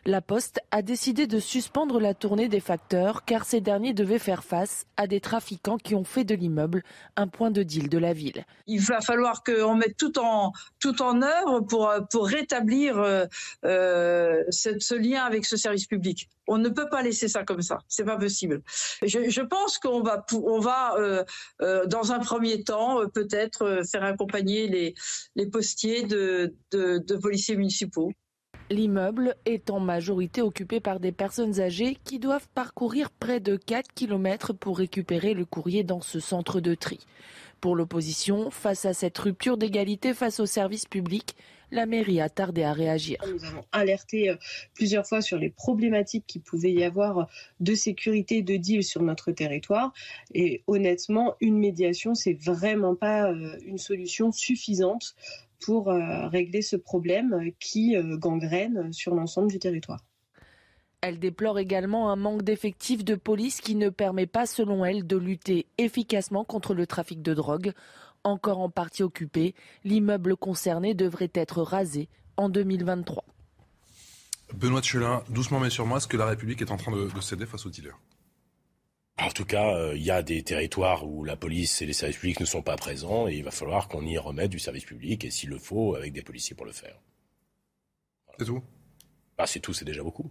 La Poste a décidé de suspendre la tournée des facteurs car ces derniers devaient faire face à des trafiquants qui ont fait de l'immeuble un point de deal de la ville. Il va falloir qu'on mette tout en, tout en œuvre pour, pour rétablir euh, euh, ce, lien avec ce service public. On ne peut pas laisser ça comme ça, c'est pas possible. Je, je pense qu'on va, on va euh, euh, dans un premier temps euh, peut-être euh, faire accompagner les, les postiers de, de, de policiers municipaux. L'immeuble est en majorité occupé par des personnes âgées qui doivent parcourir près de 4 km pour récupérer le courrier dans ce centre de tri. Pour l'opposition, face à cette rupture d'égalité face aux services publics, la mairie a tardé à réagir. Nous avons alerté euh, plusieurs fois sur les problématiques qu'il pouvait y avoir de sécurité de deal sur notre territoire. Et honnêtement, une médiation, c'est vraiment pas euh, une solution suffisante pour euh, régler ce problème qui gangrène sur l'ensemble du territoire. Elle déplore également un manque d'effectifs de police qui ne permet pas, selon elle, de lutter efficacement contre le trafic de drogue. Encore en partie occupé, l'immeuble concerné devrait être rasé en 2023. Benoît Tchelin, doucement mais sûrement, est-ce que la République est en train de, de céder face aux dealers? En tout cas, euh, il y a des territoires où la police et les services publics ne sont pas présents et il va falloir qu'on y remette du service public et s'il le faut, avec des policiers pour le faire. C'est tout? Ah, C'est tout, c'est déjà beaucoup.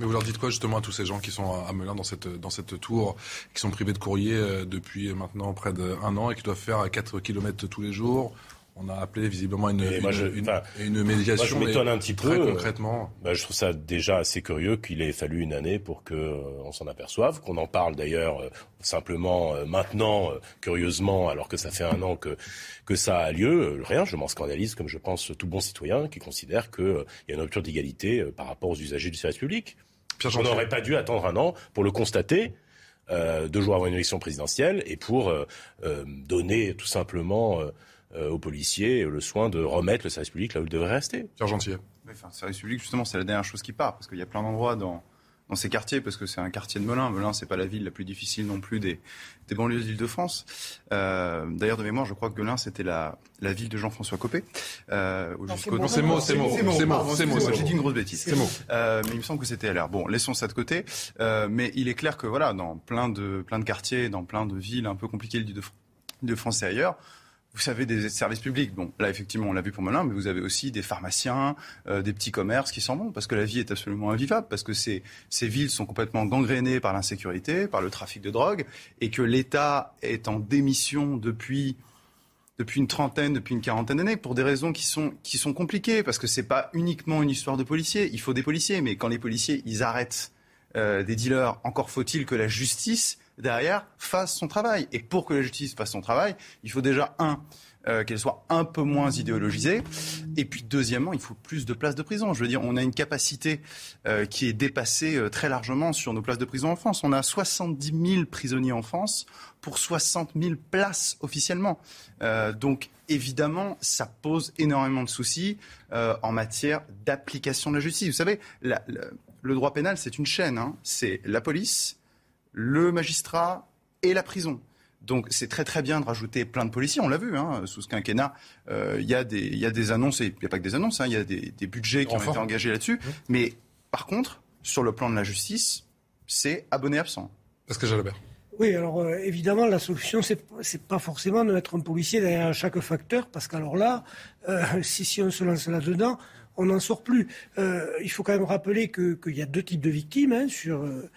Mais vous leur dites quoi justement à tous ces gens qui sont à Melun dans cette, dans cette tour, qui sont privés de courrier euh, depuis maintenant près d'un an et qui doivent faire 4 km tous les jours? On a appelé visiblement une, une, je, une, médiation. Moi, je m'étonne un petit très peu. concrètement. Bah, je trouve ça déjà assez curieux qu'il ait fallu une année pour que euh, s'en aperçoive, qu'on en parle d'ailleurs euh, simplement euh, maintenant, curieusement, alors que ça fait un an que que ça a lieu. rien, je m'en scandalise, comme je pense tout bon citoyen qui considère qu'il y a une rupture d'égalité par rapport aux usagers du service public. on n'aurait pas dû attendre un an pour le constater. Euh, deux jours avant une élection présidentielle et pour euh, euh, donner tout simplement aux policiers le soin de remettre le service public là où il devrait rester. Pierre Gentil. Oui, enfin, le service public, justement, c'est la dernière chose qui part, parce qu'il y a plein d'endroits dans, dans ces quartiers, parce que c'est un quartier de Melun. Melun, c'est pas la ville la plus difficile non plus des, des banlieues d'Île-de-France. Euh, D'ailleurs, de mémoire, je crois que Melun, c'était la, la ville de Jean-François Copé. Euh, c'est mots, c'est mots, c'est mots, c'est mots, c'est mots. J'ai dit une grosse bêtise. C'est mots. Euh, mais il me semble que c'était LR. Bon, laissons ça de côté. Euh, mais il est clair que voilà, dans plein de, plein de quartiers, dans plein de villes un peu compliquées de France et ailleurs, vous savez, des services publics. Bon, là, effectivement, on l'a vu pour Melun, mais vous avez aussi des pharmaciens, euh, des petits commerces qui s'en vont, parce que la vie est absolument invivable, parce que ces, ces villes sont complètement gangrénées par l'insécurité, par le trafic de drogue, et que l'État est en démission depuis depuis une trentaine, depuis une quarantaine d'années, pour des raisons qui sont, qui sont compliquées, parce que c'est pas uniquement une histoire de policiers. Il faut des policiers, mais quand les policiers, ils arrêtent euh, des dealers, encore faut-il que la justice derrière fasse son travail. Et pour que la justice fasse son travail, il faut déjà, un, euh, qu'elle soit un peu moins idéologisée. Et puis, deuxièmement, il faut plus de places de prison. Je veux dire, on a une capacité euh, qui est dépassée euh, très largement sur nos places de prison en France. On a 70 000 prisonniers en France pour 60 000 places officiellement. Donc, évidemment, ça pose énormément de soucis en matière d'application de la justice. Vous savez, le droit pénal, c'est une chaîne. Hein. C'est la police, le magistrat et la prison. Donc c'est très très bien de rajouter plein de policiers, on l'a vu, hein, sous ce quinquennat, euh, il y, y, a des annonces, et il n'y a pas que des annonces, il hein, y a des, des, budgets qui ont été engagés là-dessus. Mmh. Mais par contre, sur le plan de la justice, c'est abonné absent. Parce que Jalabert. Oui, alors euh, évidemment, la solution, c'est n'est pas forcément de mettre un policier derrière chaque facteur, parce qu'alors là, euh, si, si on se lance là-dedans, on n'en sort plus. Euh, il faut quand même rappeler qu'il y a deux types de victimes hein, sur, euh,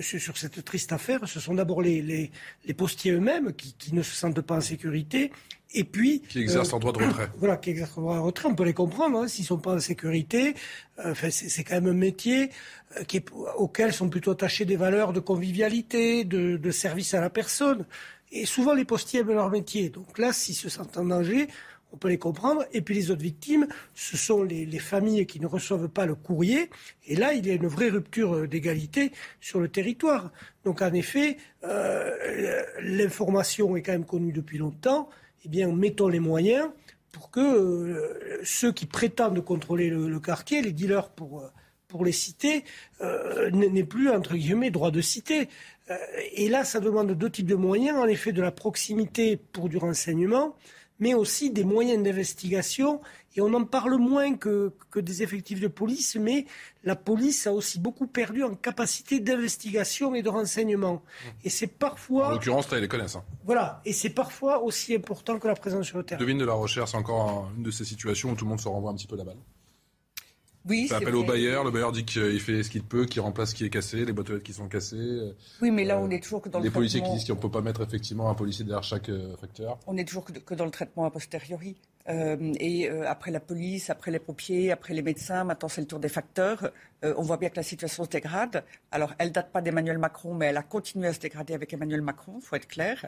sur cette triste affaire. Ce sont d'abord les, les, les, postiers eux-mêmes qui, qui, ne se sentent pas en sécurité. Et puis, qui exercent en droit de retrait. Voilà, qui exercent en droit de retrait. On peut les comprendre hein, s'ils sont pas en sécurité. Enfin, c'est quand même un métier qui est, auquel sont plutôt attachées des valeurs de convivialité, de, de service à la personne. Et souvent, les postiers aiment leur métier. Donc là, s'ils se sentent en danger, on peut les comprendre. Et puis les autres victimes, ce sont les, familles qui ne reçoivent pas le courrier. Et là, il y a une vraie rupture d'égalité sur le territoire. Donc en effet, euh, l'information est quand même connue depuis longtemps. Eh bien, mettons les moyens pour que euh, ceux qui prétendent contrôler le, quartier, les dealers pour, euh, pour les citer, n'aient plus, entre guillemets, droit de citer. et là, ça demande deux types de moyens. En effet, de la proximité pour du renseignement mais aussi des moyens d'investigation. Et on en parle moins que, que, des effectifs de police, mais la police a aussi beaucoup perdu en capacité d'investigation et de renseignement. Et c'est parfois. En l'occurrence, là, ils les connaissent. Hein. Voilà. Et c'est parfois aussi important que la présence sur le terrain. Devine de la recherche, c'est encore une de ces situations où tout le monde se renvoie un petit peu la balle. Oui, ça appelle au bailleur. Le bailleur dit qu'il fait ce qu'il peut, qu'il remplace ce qui est cassé, les boîtes aux lettres qui sont cassées. Oui, mais là, on est toujours que dans le traitement. Les policiers qui disent qu'on ne peut pas mettre effectivement un policier derrière chaque euh, facteur. On est toujours que, dans le traitement a posteriori. Euh, et euh, après la police, après les pompiers, après les médecins, maintenant c'est le tour des facteurs. on voit bien que la situation se dégrade. Alors, elle date pas d'Emmanuel Macron, mais elle a continué à se dégrader avec Emmanuel Macron, faut être clair.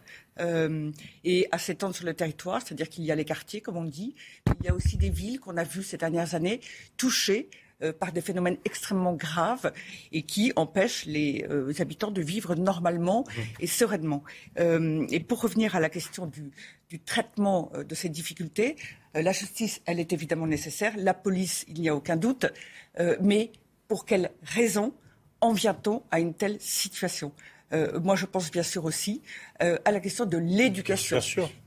et à s'étendre sur le territoire, c'est-à-dire qu'il y a les quartiers, comme on dit. Il y a aussi des villes qu'on a vues ces dernières années touchées euh, par des phénomènes extrêmement graves et qui empêchent les euh, habitants de vivre normalement et sereinement. Euh, et pour revenir à la question du, du traitement de ces difficultés, la justice, elle est évidemment nécessaire, la police, il n'y a aucun doute, mais pour quelles raisons en vient-on à une telle situation? Euh, moi, je pense bien sûr aussi euh, à la question de l'éducation.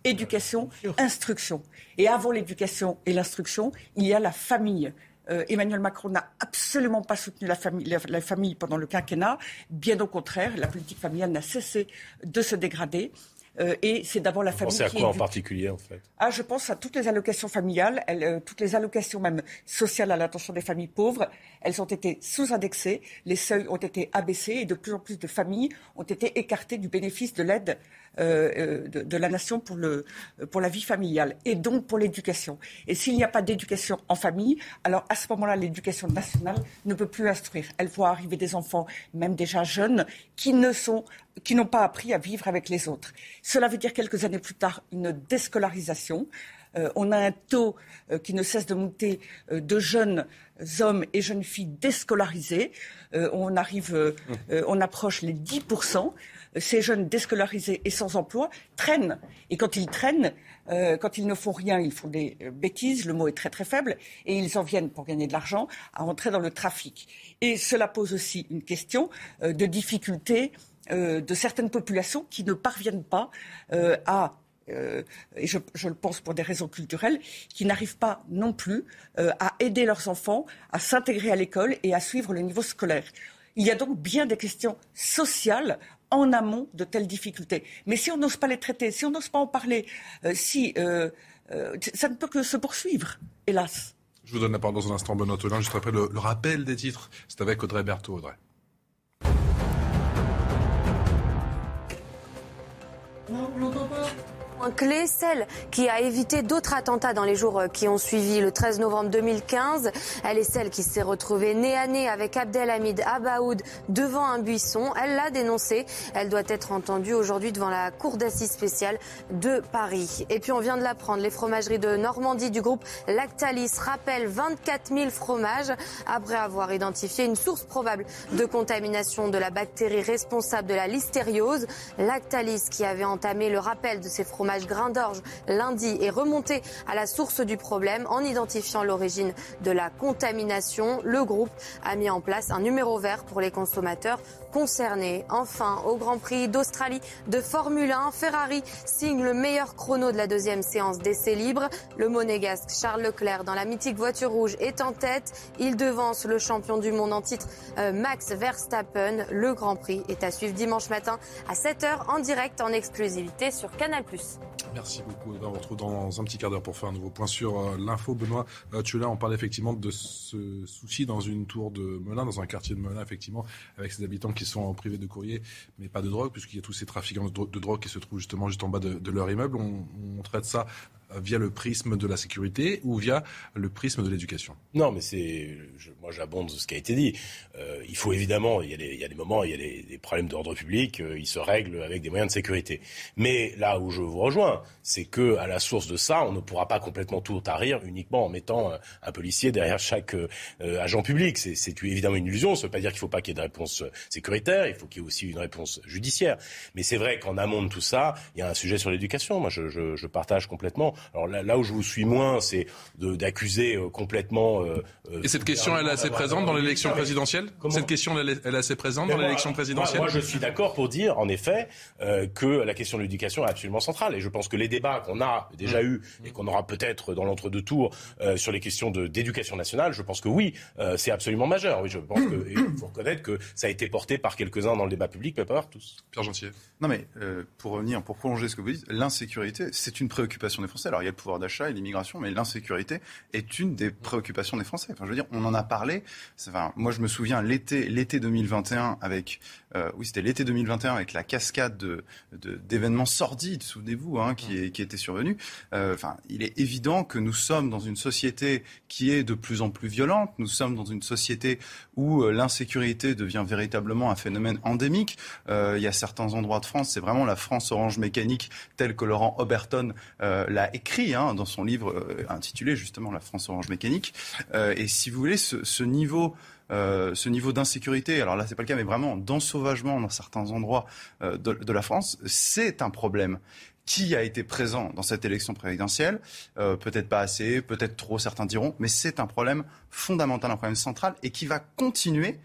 Éducation, instruction. Et avant l'éducation et l'instruction, il y a la famille. Euh, Emmanuel Macron n'a absolument pas soutenu la famille, pendant le quinquennat. Bien au contraire, la politique familiale n'a cessé de se dégrader. Euh, et c'est d'abord la famille. Pensez à quoi en particulier, en fait? Ah, Je pense à toutes les allocations familiales, euh, toutes les allocations même sociales à l'attention des familles pauvres. Elles ont été sous-indexées, les seuils ont été abaissés et de plus en plus de familles ont été écartées du bénéfice de l'aide euh, de, la nation pour, le, pour la vie familiale et donc pour l'éducation. Et s'il n'y a pas d'éducation en famille, alors à ce moment-là, l'éducation nationale ne peut plus instruire. Elle voit arriver des enfants, même déjà jeunes, qui ne sont qui n'ont pas appris à vivre avec les autres. Cela veut dire quelques années plus tard une déscolarisation. Euh, on a un taux euh, qui ne cesse de monter euh, de jeunes hommes et jeunes filles déscolarisés. on arrive, on approche les 10%. Ces jeunes déscolarisés et sans emploi traînent. Et quand ils traînent, quand ils ne font rien, ils font des bêtises, le mot est très très faible, et ils en viennent pour gagner de l'argent à entrer dans le trafic. Et cela pose aussi une question de difficulté euh, de certaines populations qui ne parviennent pas euh, à euh, et je, le pense pour des raisons culturelles, qui n'arrivent pas non plus à aider leurs enfants à s'intégrer à l'école et à suivre le niveau scolaire. Il y a donc bien des questions sociales en amont de telles difficultés. Mais si on n'ose pas les traiter, si on n'ose pas en parler, si ça ne peut que se poursuivre, hélas. Je vous donne la parole dans un instant, Benoît Tolin, juste après le, le rappel des titres. C'est avec Audrey Berthaud, Audrey. Clé, celle qui a évité d'autres attentats dans les jours euh, qui ont suivi le 13 novembre 2015. Elle est celle qui s'est retrouvée nez à nez avec Abdelhamid Abaoud devant un buisson. Elle l'a dénoncé. Elle doit être entendue aujourd'hui devant la cour d'assises spéciale de Paris. Et puis on vient de l'apprendre, les fromageries de Normandie du groupe Lactalis rappellent 24 000 fromages après avoir identifié une source probable de contamination de la bactérie responsable de la listériose. Lactalis qui avait entamé le rappel de ces fromages grain d'orge lundi est remonté à la source du problème en identifiant l'origine de la contamination. Le groupe a mis en place un numéro vert pour les consommateurs concernés. Enfin, au Grand Prix d'Australie de Formule 1, Ferrari signe le meilleur chrono de la deuxième séance d'essai libre. Le monégasque Charles Leclerc dans la mythique voiture rouge est en tête. Il devance le champion du monde en titre euh, Max Verstappen. Le Grand Prix est à suivre dimanche matin à 7h en direct en exclusivité sur Canal+. Merci beaucoup. On vous retrouve dans un petit quart d'heure pour faire un nouveau point sur euh, l'info. Benoît euh, tu là, on parle effectivement de ce souci dans une tour de Melun, dans un quartier de Melun, effectivement, avec ses habitants qui sont en privé de courrier, mais pas de drogue, puisqu'il y a tous ces trafiquants de drogue qui se trouvent justement juste en bas de, leur immeuble. on traite ça via le prisme de la sécurité ou via le prisme de l'éducation Non, mais c'est, moi j'abonde ce qui a été dit. Euh, il faut évidemment, il y a des, il y a des moments, il y a des, des problèmes d'ordre public, euh, ils se règlent avec des moyens de sécurité. Mais là où je vous rejoins, c'est que à la source de ça, on ne pourra pas complètement tout tarir uniquement en mettant un, policier derrière chaque euh, agent public. C'est, évidemment une illusion. Ça ne veut pas dire qu'il ne faut pas qu'il y ait de réponse sécuritaire. Il faut qu'il y ait aussi une réponse judiciaire. Mais c'est vrai qu'en amont de tout ça, il y a un sujet sur l'éducation. Moi, je, je, je partage complètement. Alors là, où je vous suis moins, c'est d'accuser euh, complètement. Euh, euh, Et cette question, elle est assez présente dans l'élection présidentielle Cette question, elle est, assez présente dans l'élection présidentielle moi, je suis d'accord pour dire, en effet, que la question de l'éducation est absolument centrale. Et je pense que les débats qu'on a déjà eus et qu'on aura peut-être dans l'entre-deux tours sur les questions d'éducation nationale, je pense que oui, c'est absolument majeur. Oui, je pense qu'il faut reconnaître que ça a été porté par quelques-uns dans le débat public, mais pas par tous. Pierre Gentier. Non, mais pour revenir, pour prolonger ce que vous dites, l'insécurité, c'est une préoccupation des Français. Alors, il y a le pouvoir d'achat et l'immigration, mais l'insécurité est une des préoccupations des Français. Enfin, je veux dire, on en a parlé. Enfin, moi, je me souviens l'été, l'été 2021 avec, euh, oui, c'était l'été 2021 avec la cascade de, d'événements sordides, souvenez-vous, hein, qui, est, qui était survenu. Euh, enfin, il est évident que nous sommes dans une société qui est de plus en plus violente. Nous sommes dans une société où euh, l'insécurité devient véritablement un phénomène endémique. il y a certains endroits de France, c'est vraiment la France orange mécanique telle que Laurent Oberton l'a écrit hein, dans son livre euh, intitulé justement La France orange mécanique. Euh, et si vous voulez, ce, niveau euh, ce niveau d'insécurité, alors là c'est pas le cas, mais vraiment d'ensauvagement dans certains endroits de, la France, c'est un problème qui a été présent dans cette élection présidentielle. peut-être pas assez, peut-être trop, certains diront, mais c'est un problème fondamental, un problème central et qui va continuer.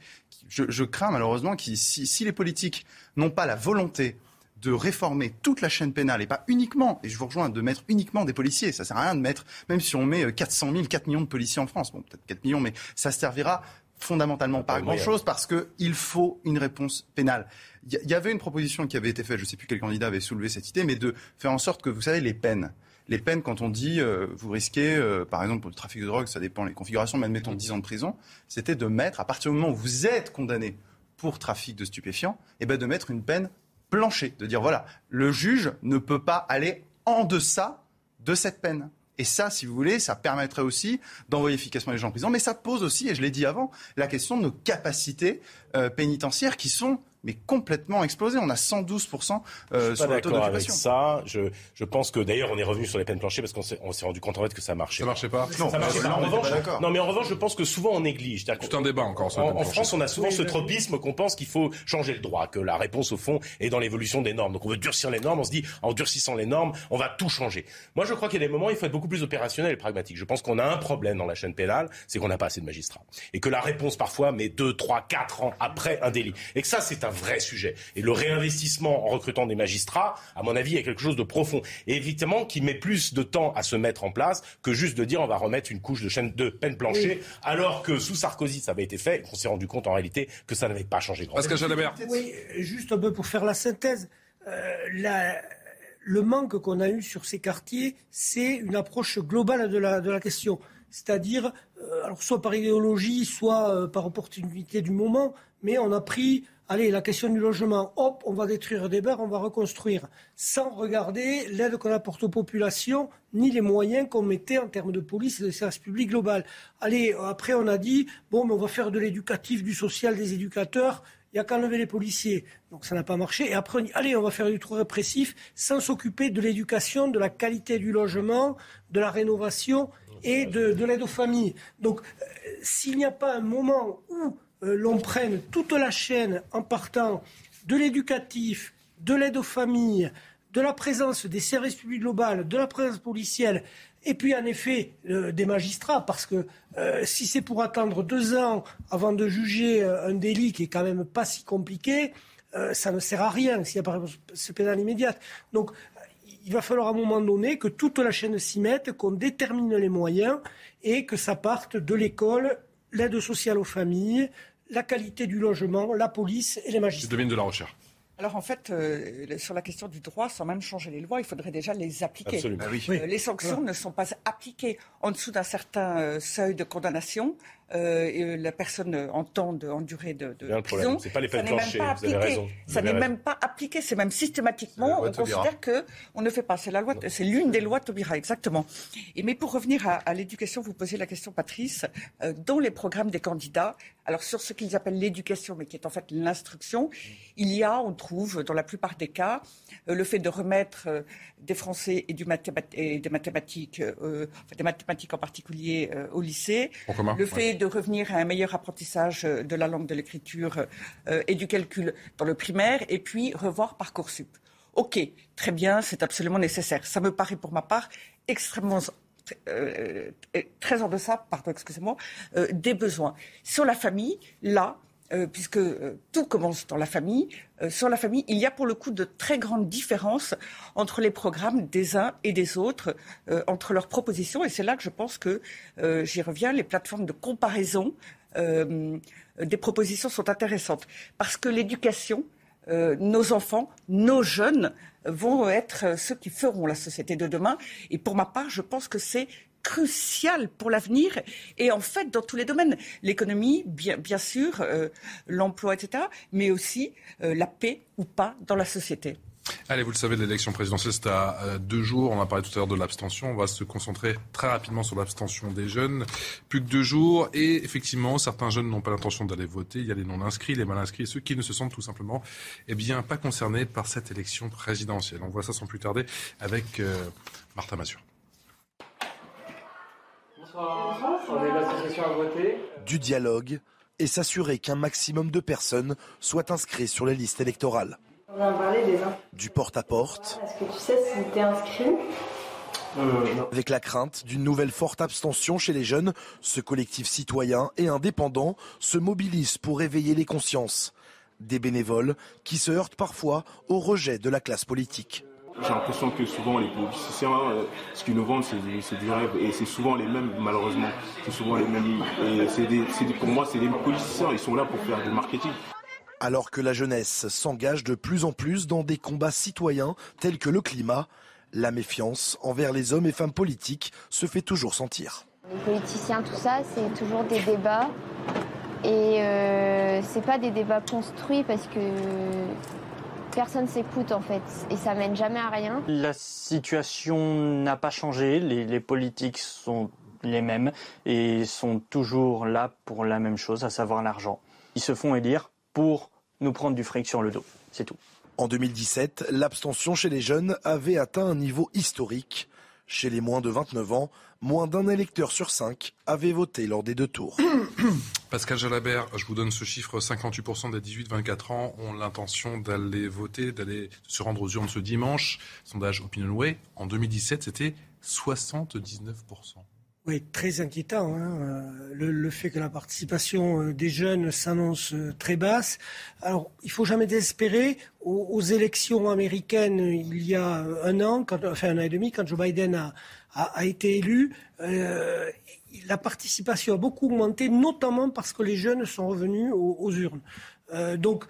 Je, crains malheureusement que si, si les politiques n'ont pas la volonté de réformer toute la chaîne pénale et pas uniquement, et je vous rejoins, de mettre uniquement des policiers. Ça sert à rien de mettre, même si on met 400 000, 4 millions de policiers en France, bon, peut-être 4 millions, mais ça servira fondamentalement pas à grand-chose parce qu'il faut une réponse pénale. Il y, avait une proposition qui avait été faite, je ne sais plus quel candidat avait soulevé cette idée, mais de faire en sorte que, vous savez, les peines, les peines, quand on dit euh, vous risquez, euh, par exemple pour le trafic de drogue, ça dépend des configurations, mais admettons 10 ans de prison, c'était de mettre, à partir du moment où vous êtes condamné pour trafic de stupéfiants, et eh ben de mettre une peine plancher, de dire voilà, le juge ne peut pas aller en deçà de cette peine. Et ça, si vous voulez, ça permettrait aussi d'envoyer efficacement les gens en prison. Mais ça pose aussi, et je l'ai dit avant, la question de nos capacités euh, pénitentiaires qui sont mais complètement explosé. On a 112% euh, sur le taux avec ça. Je, je pense que d'ailleurs on est revenu sur les peines planchées parce qu'on s'est, on s'est rendu compte en fait que ça marchait. Ça marchait pas. Non, ça marchait pas. En revanche, non, mais en revanche, je pense que souvent on néglige. C'est un débat encore. En, en France, on a souvent ce tropisme qu'on pense qu'il faut changer le droit, que la réponse au fond est dans l'évolution des normes. Donc on veut durcir les normes. On se dit en durcissant les normes, on va tout changer. Moi, je crois qu'il y a des moments, il faut être beaucoup plus opérationnel et pragmatique. Je pense qu'on a un problème dans la chaîne pénale, c'est qu'on n'a pas assez de magistrats et que la réponse parfois met deux, trois, quatre ans après un délit. Et que ça, c'est un vrai sujet. Et le réinvestissement en recrutant des magistrats, à mon avis, est quelque chose de profond. Et évidemment, qui met plus de temps à se mettre en place que juste de dire on va remettre une couche de, chaîne de peine plancher, alors que sous Sarkozy, ça avait été fait, et qu'on s'est rendu compte en réalité que ça n'avait pas changé grand-chose. Oui, juste un peu pour faire la synthèse. Euh, le manque qu'on a eu sur ces quartiers, c'est une approche globale de la, de la question. C'est-à-dire, euh, alors soit par idéologie, soit euh, par opportunité du moment, mais on a pris allez, la question du logement, hop, on va détruire des bars, on va reconstruire, sans regarder l'aide qu'on apporte aux populations, ni les moyens qu'on mettait en termes de police et de services publics global. Allez, après on a dit, bon, mais on va faire de l'éducatif, du social, des éducateurs, il n'y a qu'à enlever les policiers. Donc ça n'a pas marché. Et après, on dit, allez, on va faire du trop répressif, sans s'occuper de l'éducation, de la qualité du logement, de la rénovation et de, l'aide aux familles. Donc, euh, s'il n'y a pas un moment où l'on prenne toute la chaîne en partant de l'éducatif, de l'aide aux familles, de la présence des services publics globaux, de la présence policière, et puis en effet euh, des magistrats, parce que euh, si c'est pour attendre deux ans avant de juger un délit qui est quand même pas si compliqué, ça ne sert à rien s'il n'y a pas ce pénal immédiate. Donc il va falloir à un moment donné que toute la chaîne s'y mette, qu'on détermine les moyens et que ça parte de l'école, l'aide sociale aux familles, la qualité du logement, la police et les magistrats. Je devine de la recherche. alors en fait, euh, sur la question du droit, sans même changer les lois, il faudrait déjà les appliquer. Absolument. Ah oui. Euh, les sanctions ne sont pas appliquées en dessous d'un certain euh, seuil de condamnation. Euh, euh, la personne euh, en temps de, en durée de, de prison. c'est pas les ça peines n'est même planchées, vous avez raison, Ça n'est même pas appliqué. C'est même systématiquement, on considère que on ne fait pas. C'est la loi, c'est l'une des lois Taubira, exactement. Et mais pour revenir à, à l'éducation, vous posez la question, Patrice, euh, dans les programmes des candidats. Alors sur ce qu'ils appellent l'éducation, mais qui est en fait l'instruction, il y a, on trouve, dans la plupart des cas, euh, le fait de remettre euh, des français et, du mathémat- et des mathématiques, enfin, des mathématiques en particulier au lycée, le fait de revenir à un meilleur apprentissage euh, de la langue de l'écriture euh, et du calcul dans le primaire, et puis revoir Parcoursup. Ok, très bien, c'est absolument nécessaire. Ça me paraît pour ma part extrêmement euh, euh, très en deçà, pardon, excusez-moi, euh, des besoins. Sur la famille, là, euh, puisque euh, tout commence dans la famille, euh, sur la famille, il y a pour le coup de très grandes différences entre les programmes des uns et des autres, entre leurs propositions, et c'est là que je pense que, j'y reviens, les plateformes de comparaison des propositions sont intéressantes, parce que l'éducation, nos enfants, nos jeunes vont être ceux qui feront la société de demain. Et pour ma part, je pense que c'est crucial pour l'avenir et en fait dans tous les domaines l'économie bien sûr euh, l'emploi etc mais aussi euh, la paix ou pas dans la société Allez, vous le savez, l'élection présidentielle, c'est à deux jours. On a parlé tout à l'heure de l'abstention. On va se concentrer très rapidement sur l'abstention des jeunes. Plus que deux jours. Et effectivement, certains jeunes n'ont pas l'intention d'aller voter. Il y a les non-inscrits, les mal-inscrits ceux qui ne se sentent tout simplement eh bien, pas concernés par cette élection présidentielle. On voit ça sans plus tarder avec euh, Martha Massur. On est l'association à voter. Du dialogue et s'assurer qu'un maximum de personnes soient inscrites sur les listes électorales. On va en parler des uns. Du porte-à-porte, Est-ce que tu sais si t'es inscrit? Avec la crainte d'une nouvelle forte abstention chez les jeunes, ce collectif citoyen et indépendant se mobilise pour éveiller les consciences. Des bénévoles qui se heurtent parfois au rejet de la classe politique. J'ai l'impression que souvent les politiciens, euh, ce qu'ils nous vendent, c'est du, c'est du rêve. Et c'est souvent les mêmes, malheureusement. C'est souvent les mêmes. Et c'est des, c'est des- pour moi, c'est des politiciens. Ils sont là pour faire du marketing. Alors que la jeunesse s'engage de plus en plus dans des combats citoyens tels que le climat, la méfiance envers les hommes et femmes politiques se fait toujours sentir. Les politiciens, tout ça, c'est toujours des débats. Et euh, c'est pas des débats construits parce que personne s'écoute en fait. Et ça mène jamais à rien. La situation n'a pas changé, les, les politiques sont les mêmes et sont toujours là pour la même chose, à savoir l'argent. Ils se font élire pour nous prendre du fric sur le dos, c'est tout. En 2017, l'abstention chez les jeunes avait atteint un niveau historique. Chez les moins de 29 ans, moins d'un électeur sur cinq avait voté lors des deux tours. Pascal Jalabert, je vous donne ce chiffre 58% des 18-24 ans ont l'intention d'aller voter, d'aller se rendre aux urnes ce dimanche. Sondage Opinionway. En 2017, c'était 79%. Oui, très inquiétant. hein. Euh, Le, fait que la participation euh, des jeunes s'annonce euh, très basse. Alors, il faut jamais désespérer. Aux, élections américaines, il y a un an, quand, enfin un an et demi, quand Joe Biden a, été élu, la participation a beaucoup augmenté, notamment parce que les jeunes sont revenus aux, urnes. Euh, donc,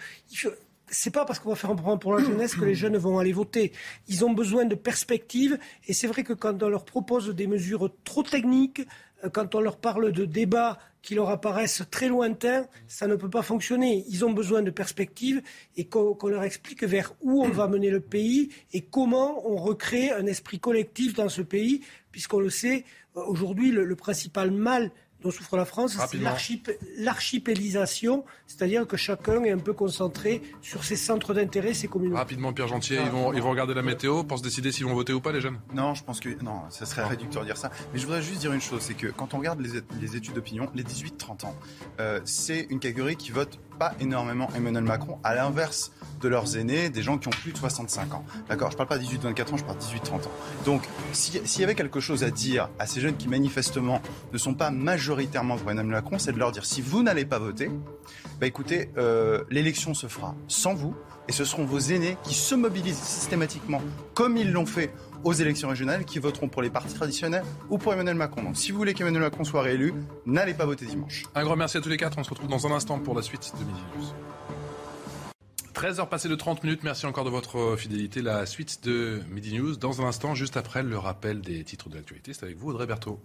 c'est pas parce qu'on va faire un programme pour la jeunesse que les jeunes vont aller voter. Ils ont besoin de perspectives. Et c'est vrai que quand on leur propose des mesures trop techniques, euh, quand on leur parle de débats qui leur apparaissent très lointains, ça ne peut pas fonctionner. Ils ont besoin de perspectives et qu'on leur explique vers où on va mener le pays et comment on recrée un esprit collectif dans ce pays, puisqu'on le sait, aujourd'hui, le, le principal mal dont souffre la France, c'est l'archipélisation, c'est-à-dire que chacun est un peu concentré sur ses centres d'intérêt, ses communautés. Rapidement, Pierre Gentier, ils vont, ils vont regarder la météo pour se décider s'ils vont voter ou pas, les jeunes? Non, je pense que non, ça serait réducteur de dire ça. Mais je voudrais juste dire une chose, c'est que quand on regarde les, les études d'opinion, les 18-30 ans, euh, c'est une catégorie qui vote pas énormément Emmanuel Macron, à l'inverse de leurs aînés, des gens qui ont plus de 65 ans. D'accord, je parle pas 18-24 ans, je parle 18-30 ans. Donc, si- s'il y avait quelque chose à dire à ces jeunes qui manifestement ne sont pas majoritairement pour Emmanuel Macron, c'est de leur dire si vous n'allez pas voter, bah écoutez, euh, l'élection se fera sans vous, et ce seront vos aînés qui se mobilisent systématiquement, comme ils l'ont fait aux élections régionales, qui voteront pour les partis traditionnels ou pour Emmanuel Macron. Donc si vous voulez qu'Emmanuel Macron soit réélu, n'allez pas voter dimanche. Un grand merci à tous les quatre. On se retrouve dans un instant pour la suite de Midi News. 13h passées de 30 minutes. Merci encore de votre fidélité. La suite de Midi News dans un instant, juste après le rappel des titres de l'actualité. C'est avec vous, Audrey Berthaud.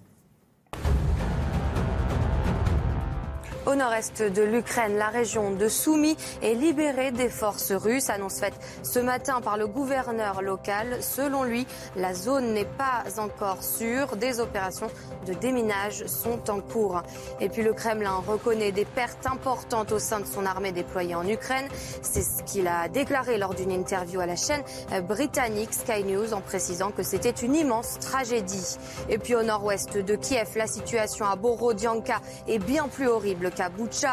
Au nord-est de l'Ukraine, la région de Soumy est libérée des forces russes. Annonce faite ce matin par le gouverneur local. Selon lui, la zone n'est pas encore sûre. Des opérations de déminage sont en cours. Et puis le Kremlin reconnaît des pertes importantes au sein de son armée déployée en Ukraine. C'est ce qu'il a déclaré lors d'une interview à la chaîne britannique Sky News en précisant que c'était une immense tragédie. Et puis au nord-ouest de Kiev, la situation à Borodianka est bien plus horrible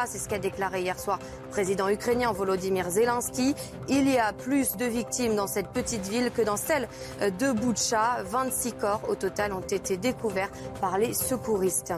C'est ce qu'a déclaré hier soir président ukrainien Volodymyr Zelensky. Il y a plus de victimes dans cette petite ville que dans celle de Boucha. 26 corps au total ont été découverts par les secouristes.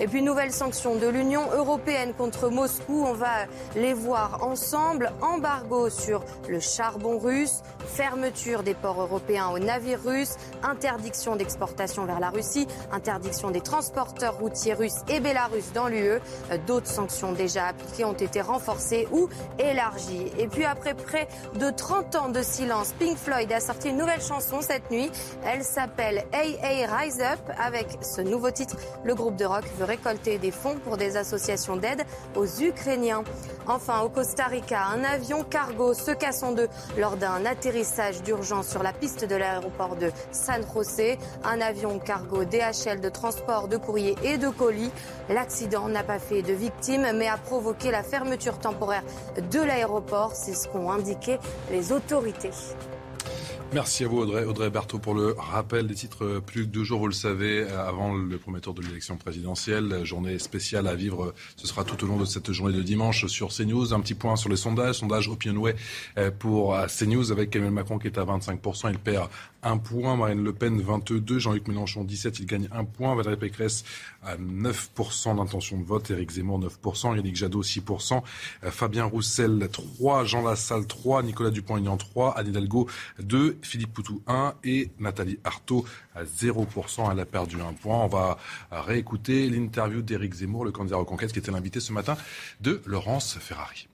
Et puis nouvelle sanction de l'Union européenne contre Moscou. On va les voir ensemble. Embargo sur le charbon russe, fermeture des ports européens aux navires russes, interdiction d'exportation vers la Russie, interdiction des transporteurs routiers russes et bélarusses dans l'UE. D'autres sanctions déjà appliquées ont été renforcées ou élargies. Et puis après près de 30 ans de silence, Pink Floyd a sorti une nouvelle chanson cette nuit. Elle s'appelle AA Rise Up. Avec ce nouveau titre, le groupe de rock veut récolter des fonds pour des associations d'aide aux Ukrainiens. Enfin, au Costa Rica, un avion cargo se casse en deux lors d'un atterrissage d'urgence sur la piste de l'aéroport de San José. Un avion cargo DHL de transport de courrier et de colis. L'accident n'a pas fait de victimes, mais a provoqué la fermeture temporaire de l'aéroport. C'est ce qu'ont indiqué les autorités. Merci à vous Audrey, Audrey Berthaud pour le rappel des titres plus que deux jours, vous le savez, avant le premier tour de l'élection présidentielle. Journée spéciale à vivre, ce sera tout au long de cette journée de dimanche sur CNews. Un petit point sur les sondages. Sondage Opinionway pour CNews avec Emmanuel Macron qui est à 25%. Il perd un point. Marine Le Pen 22. Jean-Luc Mélenchon 17. Il gagne un point. Valérie Pécresse à 9% d'intention de vote. Éric Zemmour 9%. Yannick Jadot 6%. Fabien Roussel 3. Jean Lassalle 3. Nicolas Dupont-Aignan 3. Anne Hidalgo 2. Philippe Poutou 1 et Nathalie Arthaud à 0%. Elle a perdu un point. On va réécouter l'interview d'Éric Zemmour, le candidat reconquête, qui était l'invité ce matin de Laurence Ferrari.